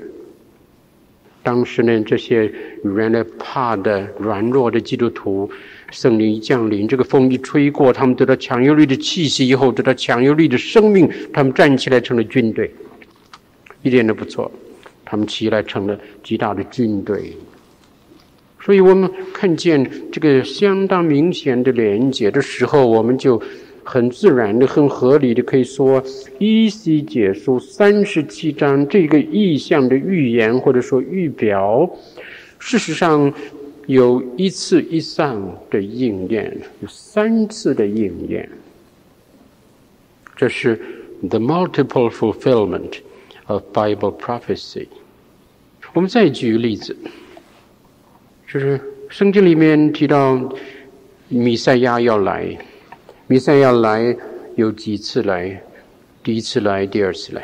当时呢，这些原来怕的、软弱的基督徒，圣灵一降临，这个风一吹过，他们得到强有力的气息，以后得到强有力的生命，他们站起来成了军队，一点都不错。他们起来成了极大的军队。所以我们看见这个相当明显的连接的时候，我们就。很自然的、很合理的，可以说，以西结书三十七章这个意象的预言或者说预表，事实上有一次以上的应验，有三次的应验。这是 the multiple fulfillment of Bible prophecy。我们再举个例子，就是圣经里面提到弥赛亚要来。弥赛亚来有几次来？第一次来，第二次来。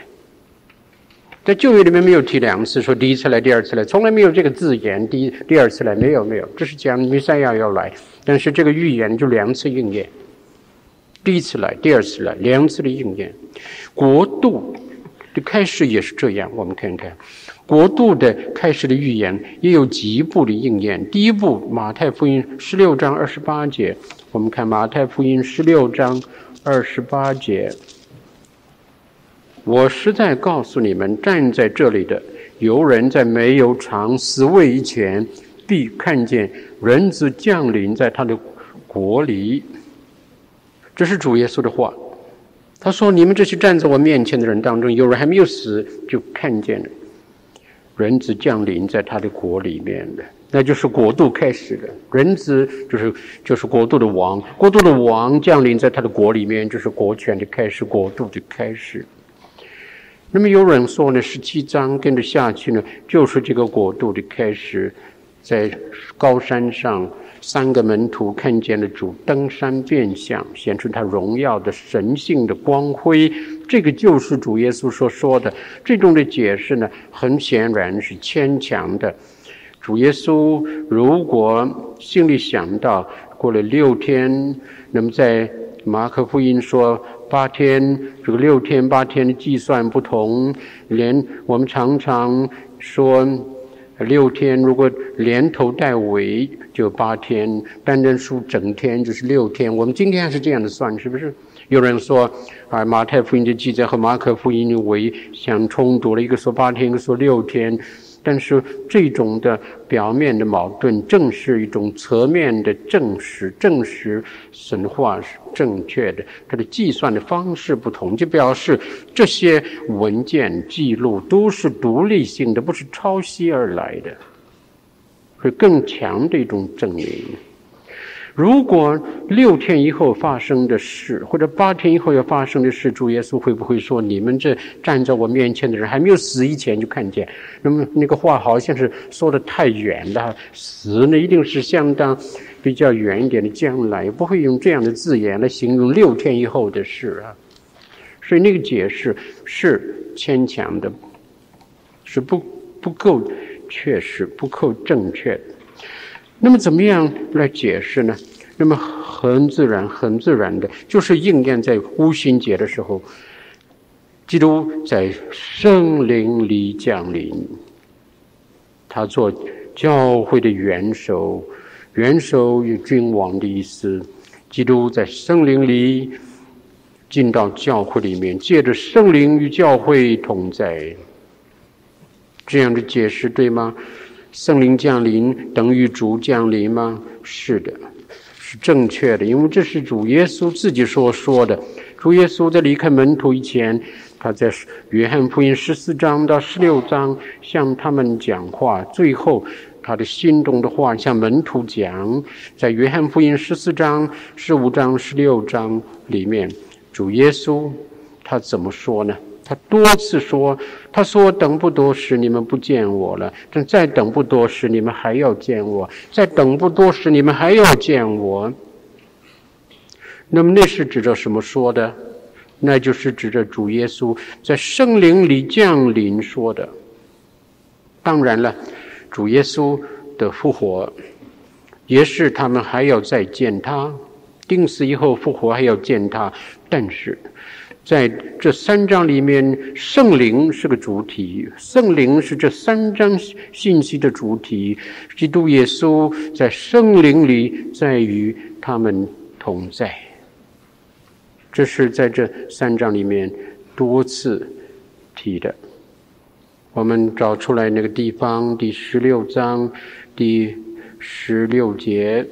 在旧约里面没有提两次，说第一次来，第二次来，从来没有这个字眼。第一、第二次来没有没有，这是讲弥赛亚要来，但是这个预言就两次应验。第一次来，第二次来，两次的应验。国度的开始也是这样，我们看看国度的开始的预言也有几部的应验。第一部，马太福音十六章二十八节。我们看马太福音十六章二十八节，我实在告诉你们，站在这里的，有人在没有尝死味以前，必看见人子降临在他的国里。这是主耶稣的话。他说：“你们这些站在我面前的人当中，有人还没有死，就看见了人子降临在他的国里面的。”那就是国度开始了，人子就是就是国度的王，国度的王降临在他的国里面，就是国权的开始，国度的开始。那么有人说呢，十七章跟着下去呢，就是这个国度的开始，在高山上，三个门徒看见了主登山变相，显出他荣耀的神性的光辉，这个就是主耶稣所说的。这种的解释呢，很显然是牵强的。主耶稣如果心里想到过了六天，那么在马可福音说八天，这个六天八天的计算不同，连我们常常说六天，如果连头带尾就八天，单单书整天就是六天。我们今天还是这样的算，是不是？有人说啊，马太福音的记载和马可福音的尾相冲突了，一个说八天，一个说六天。但是这种的表面的矛盾，正是一种侧面的证实，证实神话是正确的。它的计算的方式不同，就表示这些文件记录都是独立性的，不是抄袭而来的，是更强的一种证明。如果六天以后发生的事，或者八天以后要发生的事，主耶稣会不会说：“你们这站在我面前的人，还没有死以前就看见？”那么那个话好像是说得太远了，死呢一定是相当比较远一点的将来，不会用这样的字眼来形容六天以后的事啊。所以那个解释是牵强的，是不不够确实，不够正确的。那么怎么样来解释呢？那么很自然，很自然的，就是应验在五旬节的时候，基督在圣灵里降临，他做教会的元首，元首与君王的意思。基督在圣灵里进到教会里面，借着圣灵与教会同在，这样的解释对吗？圣灵降临等于主降临吗？是的，是正确的，因为这是主耶稣自己所说的。主耶稣在离开门徒以前，他在约翰福音十四章到十六章向他们讲话，最后他的心中的话向门徒讲，在约翰福音十四章、十五章、十六章里面，主耶稣他怎么说呢？他多次说：“他说等不多时，你们不见我了；等再等不多时，你们还要见我；再等不多时，你们还要见我。”那么那是指着什么说的？那就是指着主耶稣在圣灵里降临说的。当然了，主耶稣的复活也是他们还要再见他，定死以后复活还要见他，但是。在这三章里面，圣灵是个主体，圣灵是这三章信息的主体。基督耶稣在圣灵里，在与他们同在。这是在这三章里面多次提的。我们找出来那个地方，第十六章第十六节，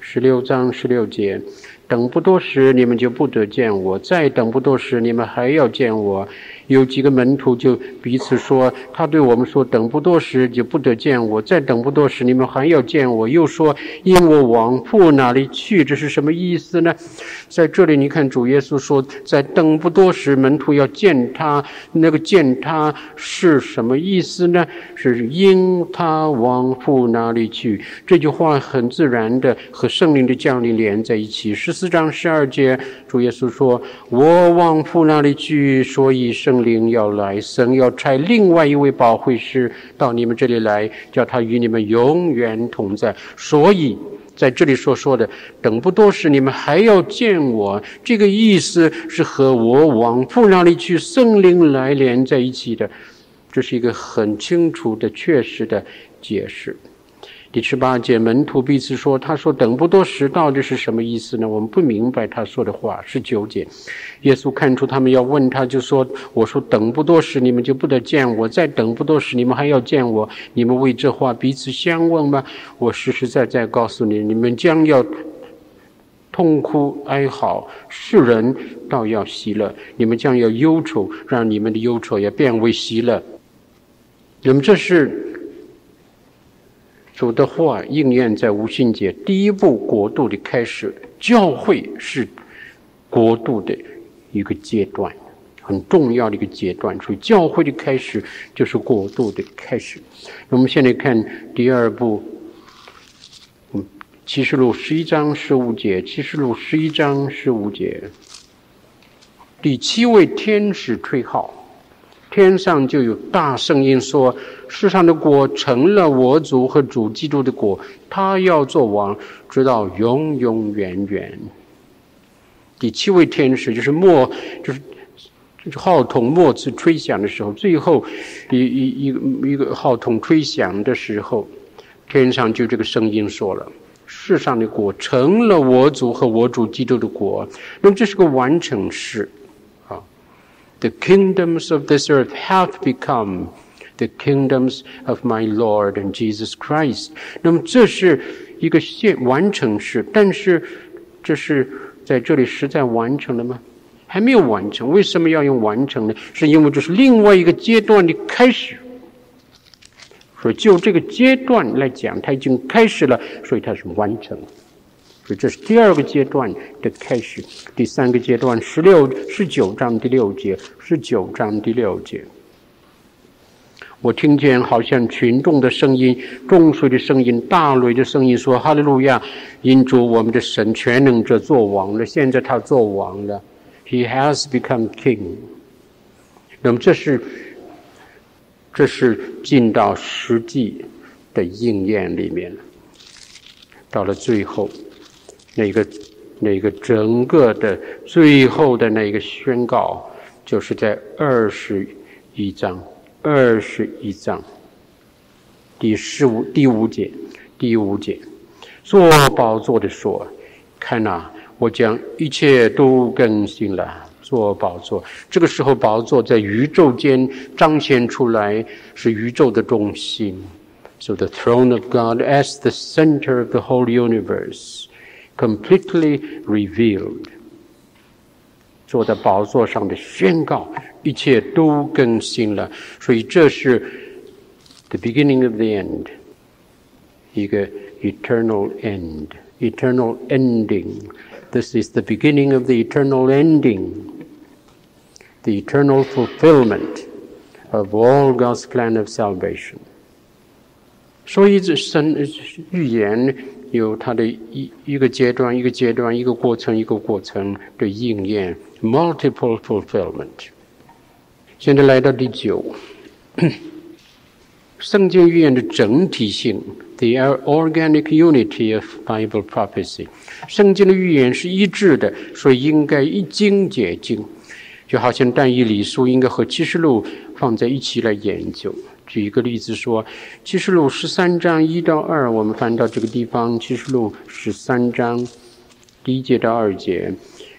十六章十六节。等不多时，你们就不得见我；再等不多时，你们还要见我。有几个门徒就彼此说：“他对我们说，等不多时就不得见我；再等不多时，你们还要见我。”又说：“因我往父那里去。”这是什么意思呢？在这里，你看主耶稣说：“在等不多时，门徒要见他。”那个见他是什么意思呢？是因他往父那里去。这句话很自然的和圣灵的降临连在一起。十四章十二节，主耶稣说：“我往父那里去，所以圣。”灵要来，神要差另外一位保惠师到你们这里来，叫他与你们永远同在。所以在这里所说的“等不多时，你们还要见我”，这个意思是和我往父那里去，圣灵来连在一起的。这是一个很清楚的、确实的解释。第十八节，门徒彼此说：“他说等不多时，到底是什么意思呢？我们不明白他说的话。”十九节，耶稣看出他们要问他，就说：“我说等不多时，你们就不得见我；再等不多时，你们还要见我。你们为这话彼此相问吗？我实实在在告诉你，你们将要痛哭哀嚎，世人倒要喜乐；你们将要忧愁，让你们的忧愁也变为喜乐。那么这是。”主的话应验在五旬节，第一步国度的开始，教会是国度的一个阶段，很重要的一个阶段。所以教会的开始就是国度的开始。那我们现在看第二步，嗯，启示录十一章十五节，启示录十一章十五节，第七位天使吹号。天上就有大声音说：“世上的国成了我主和主基督的国，他要做王，直到永永远远。”第七位天使就是末，就是就是号筒末次吹响的时候，最后一一一个一个号筒吹响的时候，天上就这个声音说了：“世上的国成了我主和我主基督的国。”那么这是个完成式。The kingdoms of this earth have become the kingdoms of my Lord and Jesus Christ。那么这是一个现完成式，但是这是在这里实在完成了吗？还没有完成。为什么要用完成呢？是因为这是另外一个阶段的开始。所以就这个阶段来讲，它已经开始了，所以它是完成。所以这是第二个阶段的开始。第三个阶段，十六、十九章第六节，十九章第六节。我听见好像群众的声音、众水的声音、大雷的声音，说：“哈利路亚！因主我们的神全能者作王了。现在他作王了，He has become king。”那么这是，这是进到实际的应验里面了。到了最后，那个那个整个的最后的那个宣告，就是在二十一章。二十一章第十五第五节，第五节，坐宝座的说：“看呐，我将一切都更新了。”坐宝座，这个时候宝座在宇宙间彰显出来，是宇宙的中心。So the throne of God as the center of the whole universe, completely revealed. 坐在宝座上的宣告，一切都更新了。所以这是 the beginning of the end，一个 eternal end，eternal ending。This is the beginning of the eternal ending，the eternal fulfillment of all God's plan of salvation。所以这神预言 有它的一一个阶段，一个阶段，一个过程，一个过程的应验。multiple fulfillment。现在来到第九，圣经预言的整体性，the organic unity of Bible prophecy。圣经的预言是一致的，所以应该一经解经，就好像但以理书应该和启示录放在一起来研究。举一个例子说，启示录十三章一到二，我们翻到这个地方，启示录十三章第一节到二节，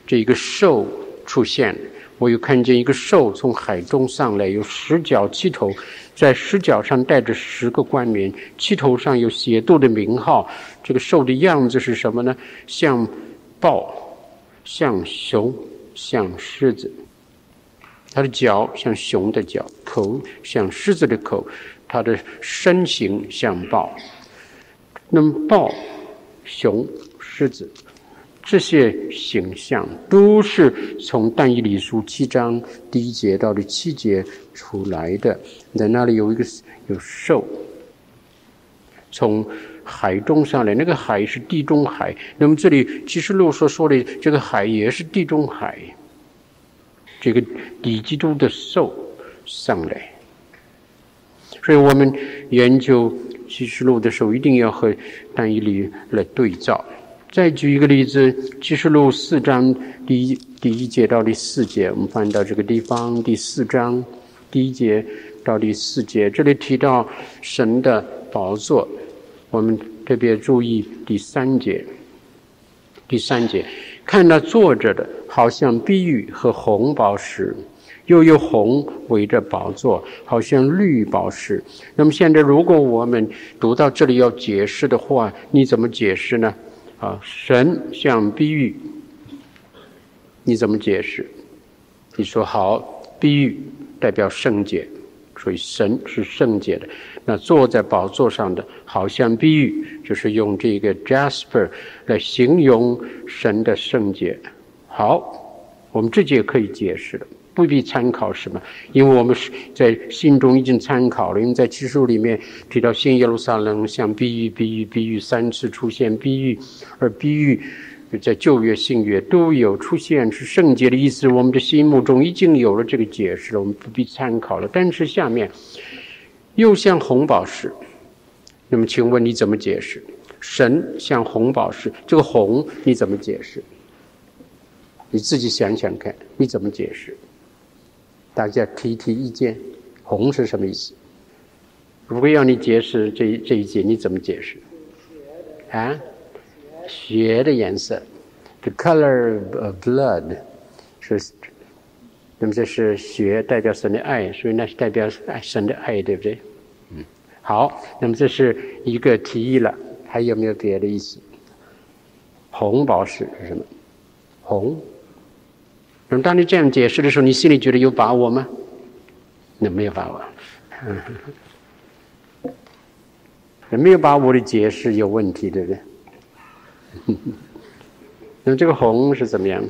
这一个兽。出现，我又看见一个兽从海中上来，有十角七头，在十角上带着十个冠冕，七头上有写度的名号。这个兽的样子是什么呢？像豹，像熊，像狮子。它的脚像熊的脚，口像狮子的口，它的身形像豹。那么豹、熊、狮子。这些形象都是从但以理书七章第一节到第七节出来的。在那里有一个有兽，从海中上来，那个海是地中海。那么这里启示录所说的这个海也是地中海。这个敌基督的兽上来，所以我们研究启示录的时候，一定要和但以理来对照。再举一个例子，《启示录》四章第一第一节到第四节，我们翻到这个地方，第四章第一节到第四节，这里提到神的宝座，我们特别注意第三节。第三节，看到坐着的，好像碧玉和红宝石，又有红围着宝座，好像绿宝石。那么现在，如果我们读到这里要解释的话，你怎么解释呢？啊，神像碧玉，你怎么解释？你说好，碧玉代表圣洁，所以神是圣洁的。那坐在宝座上的，好像碧玉，就是用这个 jasper 来形容神的圣洁。好，我们这节可以解释了。不必参考什么，因为我们是在心中已经参考了。因为在启示录里面提到新耶路撒冷像碧玉、碧玉、碧玉三次出现碧玉，而碧玉在旧约、新约都有出现，是圣洁的意思。我们的心目中已经有了这个解释了，我们不必参考了。但是下面又像红宝石，那么请问你怎么解释？神像红宝石，这个红你怎么解释？你自己想想看，你怎么解释？大家提提意见，红是什么意思？如果要你解释这一这一节，你怎么解释？啊，血的颜色，the color of blood，是，那么这是血代表神的爱，所以那是代表神的爱，对不对？好，那么这是一个提议了，还有没有别的意思？红宝石是什么？红。那么当你这样解释的时候，你心里觉得有把握吗？那没有把握。嗯没有把握的解释有问题，对不对？那么这个红是怎么样？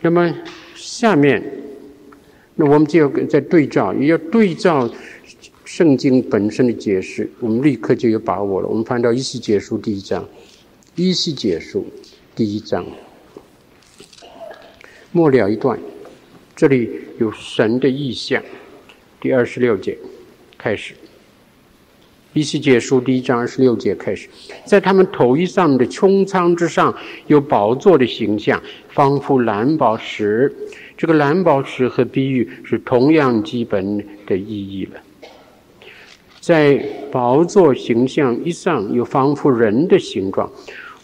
那么下面，那我们就要再对照，要对照圣经本身的解释，我们立刻就有把握了。我们翻到《以西结书》第一章，《以西结书》第一章末了一段，这里有神的意象，第二十六节开始。以西结书第一章二十六节开始，在他们头衣上的穹苍之上有宝座的形象，仿佛蓝宝石。这个蓝宝石和比喻是同样基本的意义了。在宝座形象一上有仿佛人的形状，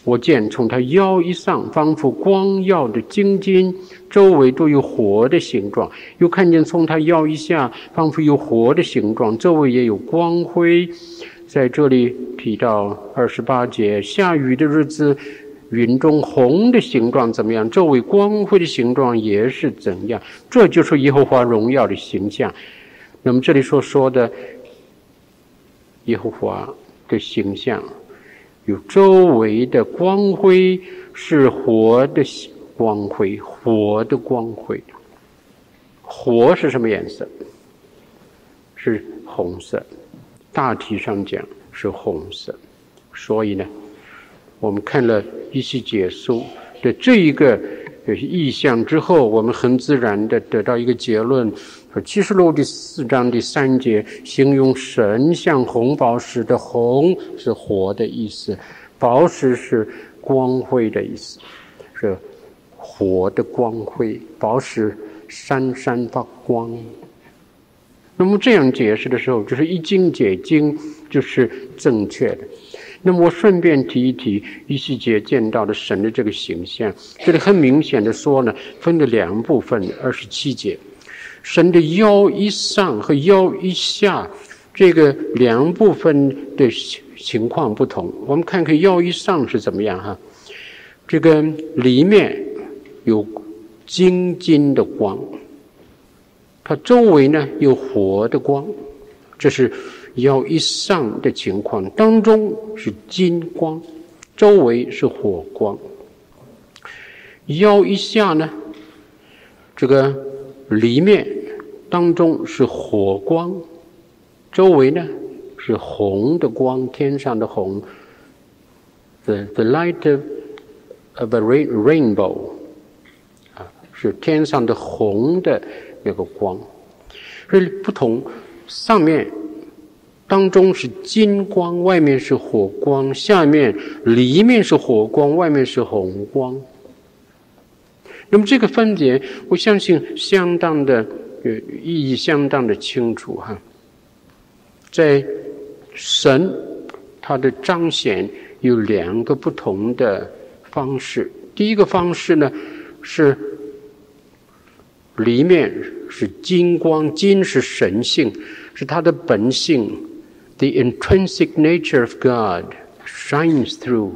我见从他腰一上仿佛光耀的晶晶，周围都有火的形状；又看见从他腰以下仿佛有火的形状，周围也有光辉。在这里提到二十八节，下雨的日子，云中红的形状怎么样？周围光辉的形状也是怎样？这就是耶和华荣耀的形象。那么这里所说的耶和华的形象，有周围的光辉是火的光辉，火的光辉。火是什么颜色？是红色。大体上讲是红色，所以呢，我们看了一些解说的这一个意象之后，我们很自然的得到一个结论：说启示录第四章第三节形容神像红宝石的红是火的意思，宝石是光辉的意思，是火的光辉，宝石闪闪发光。那么这样解释的时候，就是一经解经，就是正确的。那么我顺便提一提，一西节见到的神的这个形象，这里很明显的说呢，分了两部分，二十七节，神的腰以上和腰以下，这个两部分的情况不同。我们看看腰以上是怎么样哈？这个里面有精金的光。它周围呢有火的光，这是腰以上的情况，当中是金光，周围是火光。腰以下呢，这个里面当中是火光，周围呢是红的光，天上的红，the the light of of a rainbow，啊，是天上的红的。那个光，所以不同。上面当中是金光，外面是火光；下面里面是火光，外面是红光。那么这个分别，我相信相当的意义相当的清楚哈。在神他的彰显有两个不同的方式。第一个方式呢是。里面是金光，金是神性，是它的本性，the intrinsic nature of God shines through。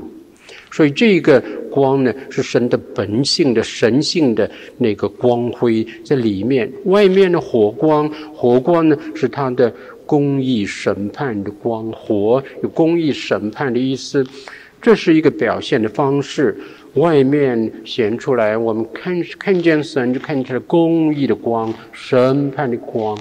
所以这个光呢，是神的本性的神性的那个光辉在里面。外面的火光，火光呢是它的公义审判的光，火有公义审判的意思。这是一个表现的方式。外面显出来，我们看看见神，就看见了公义的光、审判的光。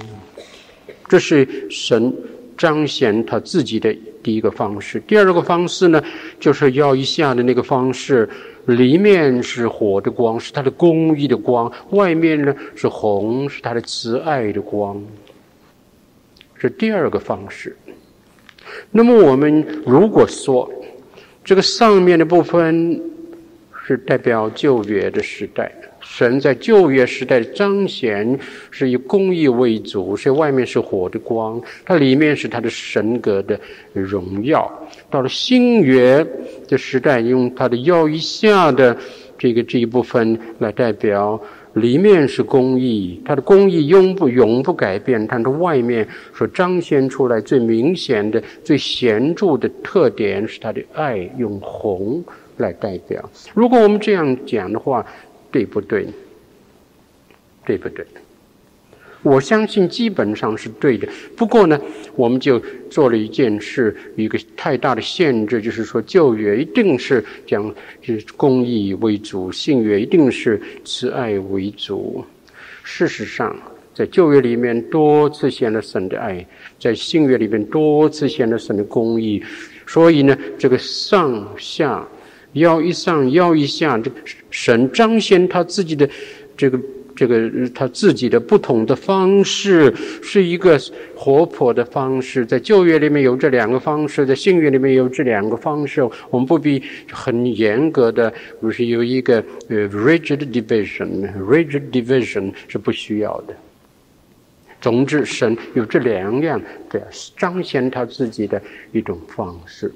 这是神彰显他自己的第一个方式。第二个方式呢，就是腰以下的那个方式，里面是火的光，是它的公义的光；外面呢是红，是它的慈爱的光。是第二个方式。那么我们如果说这个上面的部分，是代表旧约的时代，神在旧约时代彰显是以公义为主，所以外面是火的光，它里面是它的神格的荣耀。到了新约的时代，用它的腰以下的这个这一部分来代表，里面是公义，它的公义永不永不改变，它的外面所彰显出来最明显的、最显著的特点是它的爱，用红。来代表，如果我们这样讲的话，对不对？对不对？我相信基本上是对的。不过呢，我们就做了一件事，一个太大的限制，就是说旧约一定是讲是公义为主，新约一定是慈爱为主。事实上，在旧约里面多次显了神的爱，在新约里面多次显了神的公义。所以呢，这个上下腰一上腰一下，这神彰显他自己的这个。这个他自己的不同的方式，是一个活泼的方式。在旧约里面有这两个方式，在新约里面有这两个方式。我们不必很严格的，不是有一个呃 rigid division，rigid division 是不需要的。总之，神有这两样的彰显他自己的一种方式。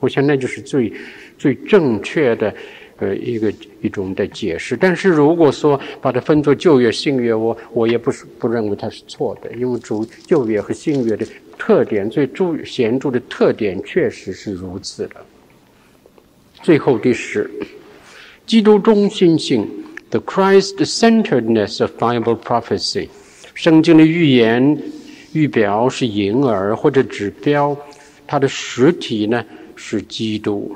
我想那就是最最正确的。呃，一个一种的解释，但是如果说把它分作旧约、新约，我我也不是不认为它是错的，因为主旧约和新约的特点，最著显著的特点确实是如此的。最后第十，基督中心性，the Christ-centeredness of Bible prophecy，圣经的预言预表是婴儿或者指标，它的实体呢是基督，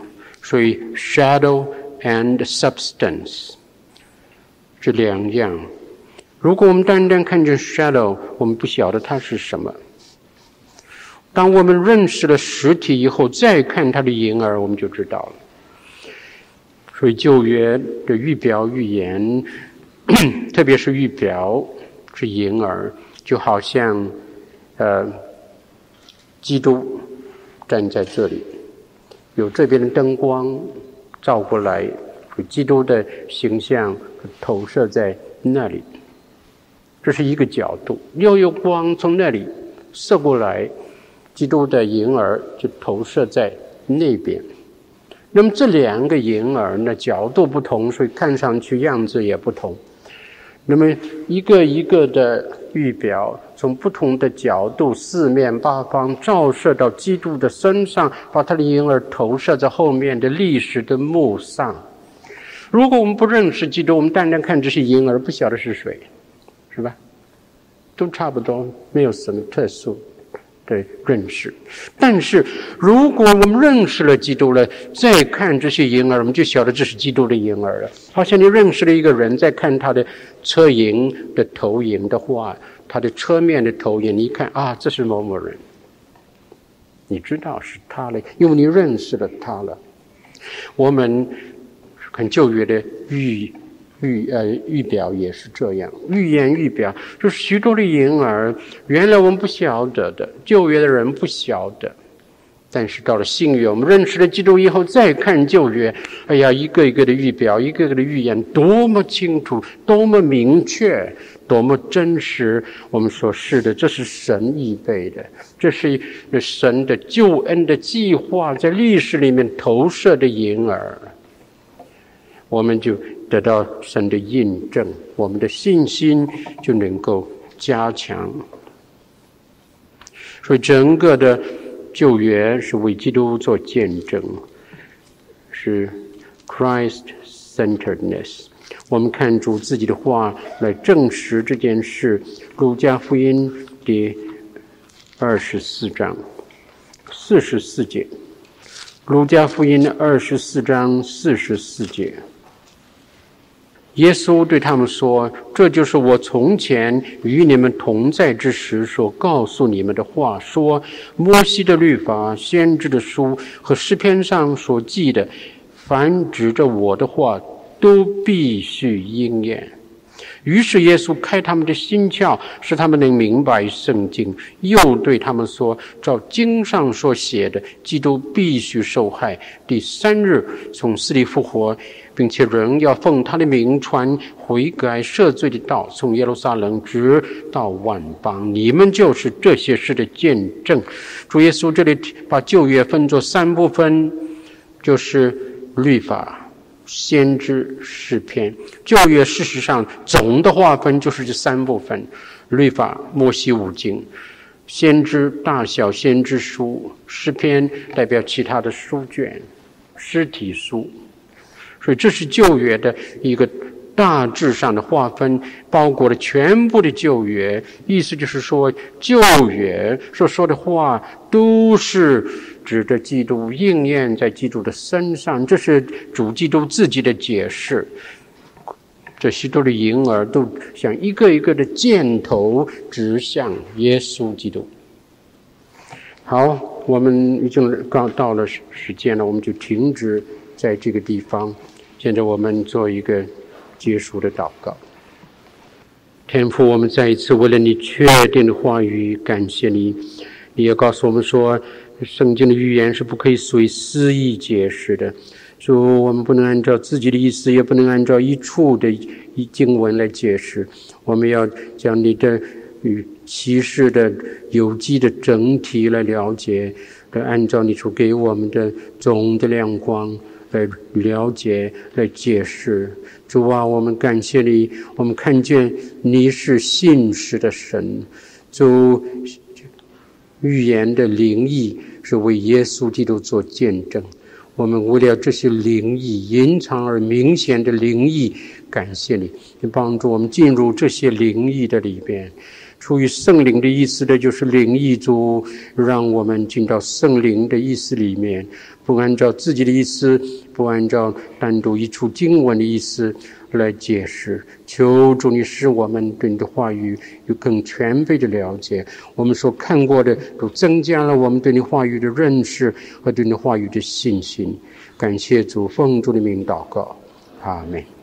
所以 shadow。and substance 这两样，如果我们单单看见 shadow，我们不晓得它是什么。当我们认识了实体以后，再看它的婴儿，我们就知道了。所以旧约的预表预言，特别是预表是婴儿，就好像呃，基督站在这里，有这边的灯光。照过来，有基督的形象投射在那里，这是一个角度。又有光从那里射过来，基督的婴儿就投射在那边。那么这两个婴儿呢，角度不同，所以看上去样子也不同。那么一个一个的预表，从不同的角度、四面八方照射到基督的身上，把他的婴儿投射在后面的历史的幕上。如果我们不认识基督，我们单单看这些婴儿，不晓得是谁，是吧？都差不多，没有什么特殊。的，认识。但是，如果我们认识了基督了，再看这些婴儿，我们就晓得这是基督的婴儿了。好像你认识了一个人，再看他的车影的投影的话，他的车面的投影，你一看啊，这是某某人，你知道是他了，因为你认识了他了。我们看旧约的预。预呃预表也是这样，预言预表就是许多的婴儿，原来我们不晓得的，旧约的人不晓得，但是到了新约，我们认识了基督以后，再看旧约，哎呀，一个一个的预表，一个个的预言，多么清楚，多么明确，多么真实。我们说是的，这是神预备的，这是神的救恩的计划，在历史里面投射的影儿，我们就。得到神的印证，我们的信心就能够加强。所以整个的旧约是为基督做见证，是 Christ-centeredness。我们看主自己的话来证实这件事，《路加福音》第二十四章四十四节，《路加福音》二十四章四十四节。耶稣对他们说：“这就是我从前与你们同在之时所告诉你们的话。说摩西的律法、先知的书和诗篇上所记的，凡指着我的话，都必须应验。”于是耶稣开他们的心窍，使他们能明白圣经。又对他们说：“照经上所写的，基督必须受害，第三日从死里复活，并且人要奉他的名传悔改赦罪的道，从耶路撒冷直到万邦。你们就是这些事的见证。”主耶稣这里把旧约分作三部分，就是律法。先知诗篇，旧约事实上总的划分就是这三部分：律法、摩西五经、先知大小先知书、诗篇代表其他的书卷、诗体书。所以这是旧约的一个大致上的划分，包括了全部的旧约。意思就是说，旧约所说的话都是指的基督应验在基督的身上，这是主基督自己的解释。这许多的婴儿都像一个一个的箭头指向耶稣基督。好，我们已经刚到了时间了，我们就停止在这个地方。现在我们做一个结束的祷告。天父，我们再一次为了你确定的话语感谢你。你要告诉我们说，圣经的预言是不可以随私意解释的，说我们不能按照自己的意思，也不能按照一处的一经文来解释。我们要将你的与启示的有机的整体来了解，来按照你所给我们的总的亮光来了解、来解释。主啊，我们感谢你，我们看见你是信实的神。主，预言的灵异是为耶稣基督做见证。我们为了这些灵异，隐藏而明显的灵异，感谢你，你帮助我们进入这些灵异的里边。出于圣灵的意思的，就是灵意主，让我们进到圣灵的意思里面，不按照自己的意思，不按照单独一处经文的意思来解释。求主你使我们对你的话语有更全备的了解，我们所看过的都增加了我们对你话语的认识和对你话语的信心。感谢主，奉主的名祷告，阿门。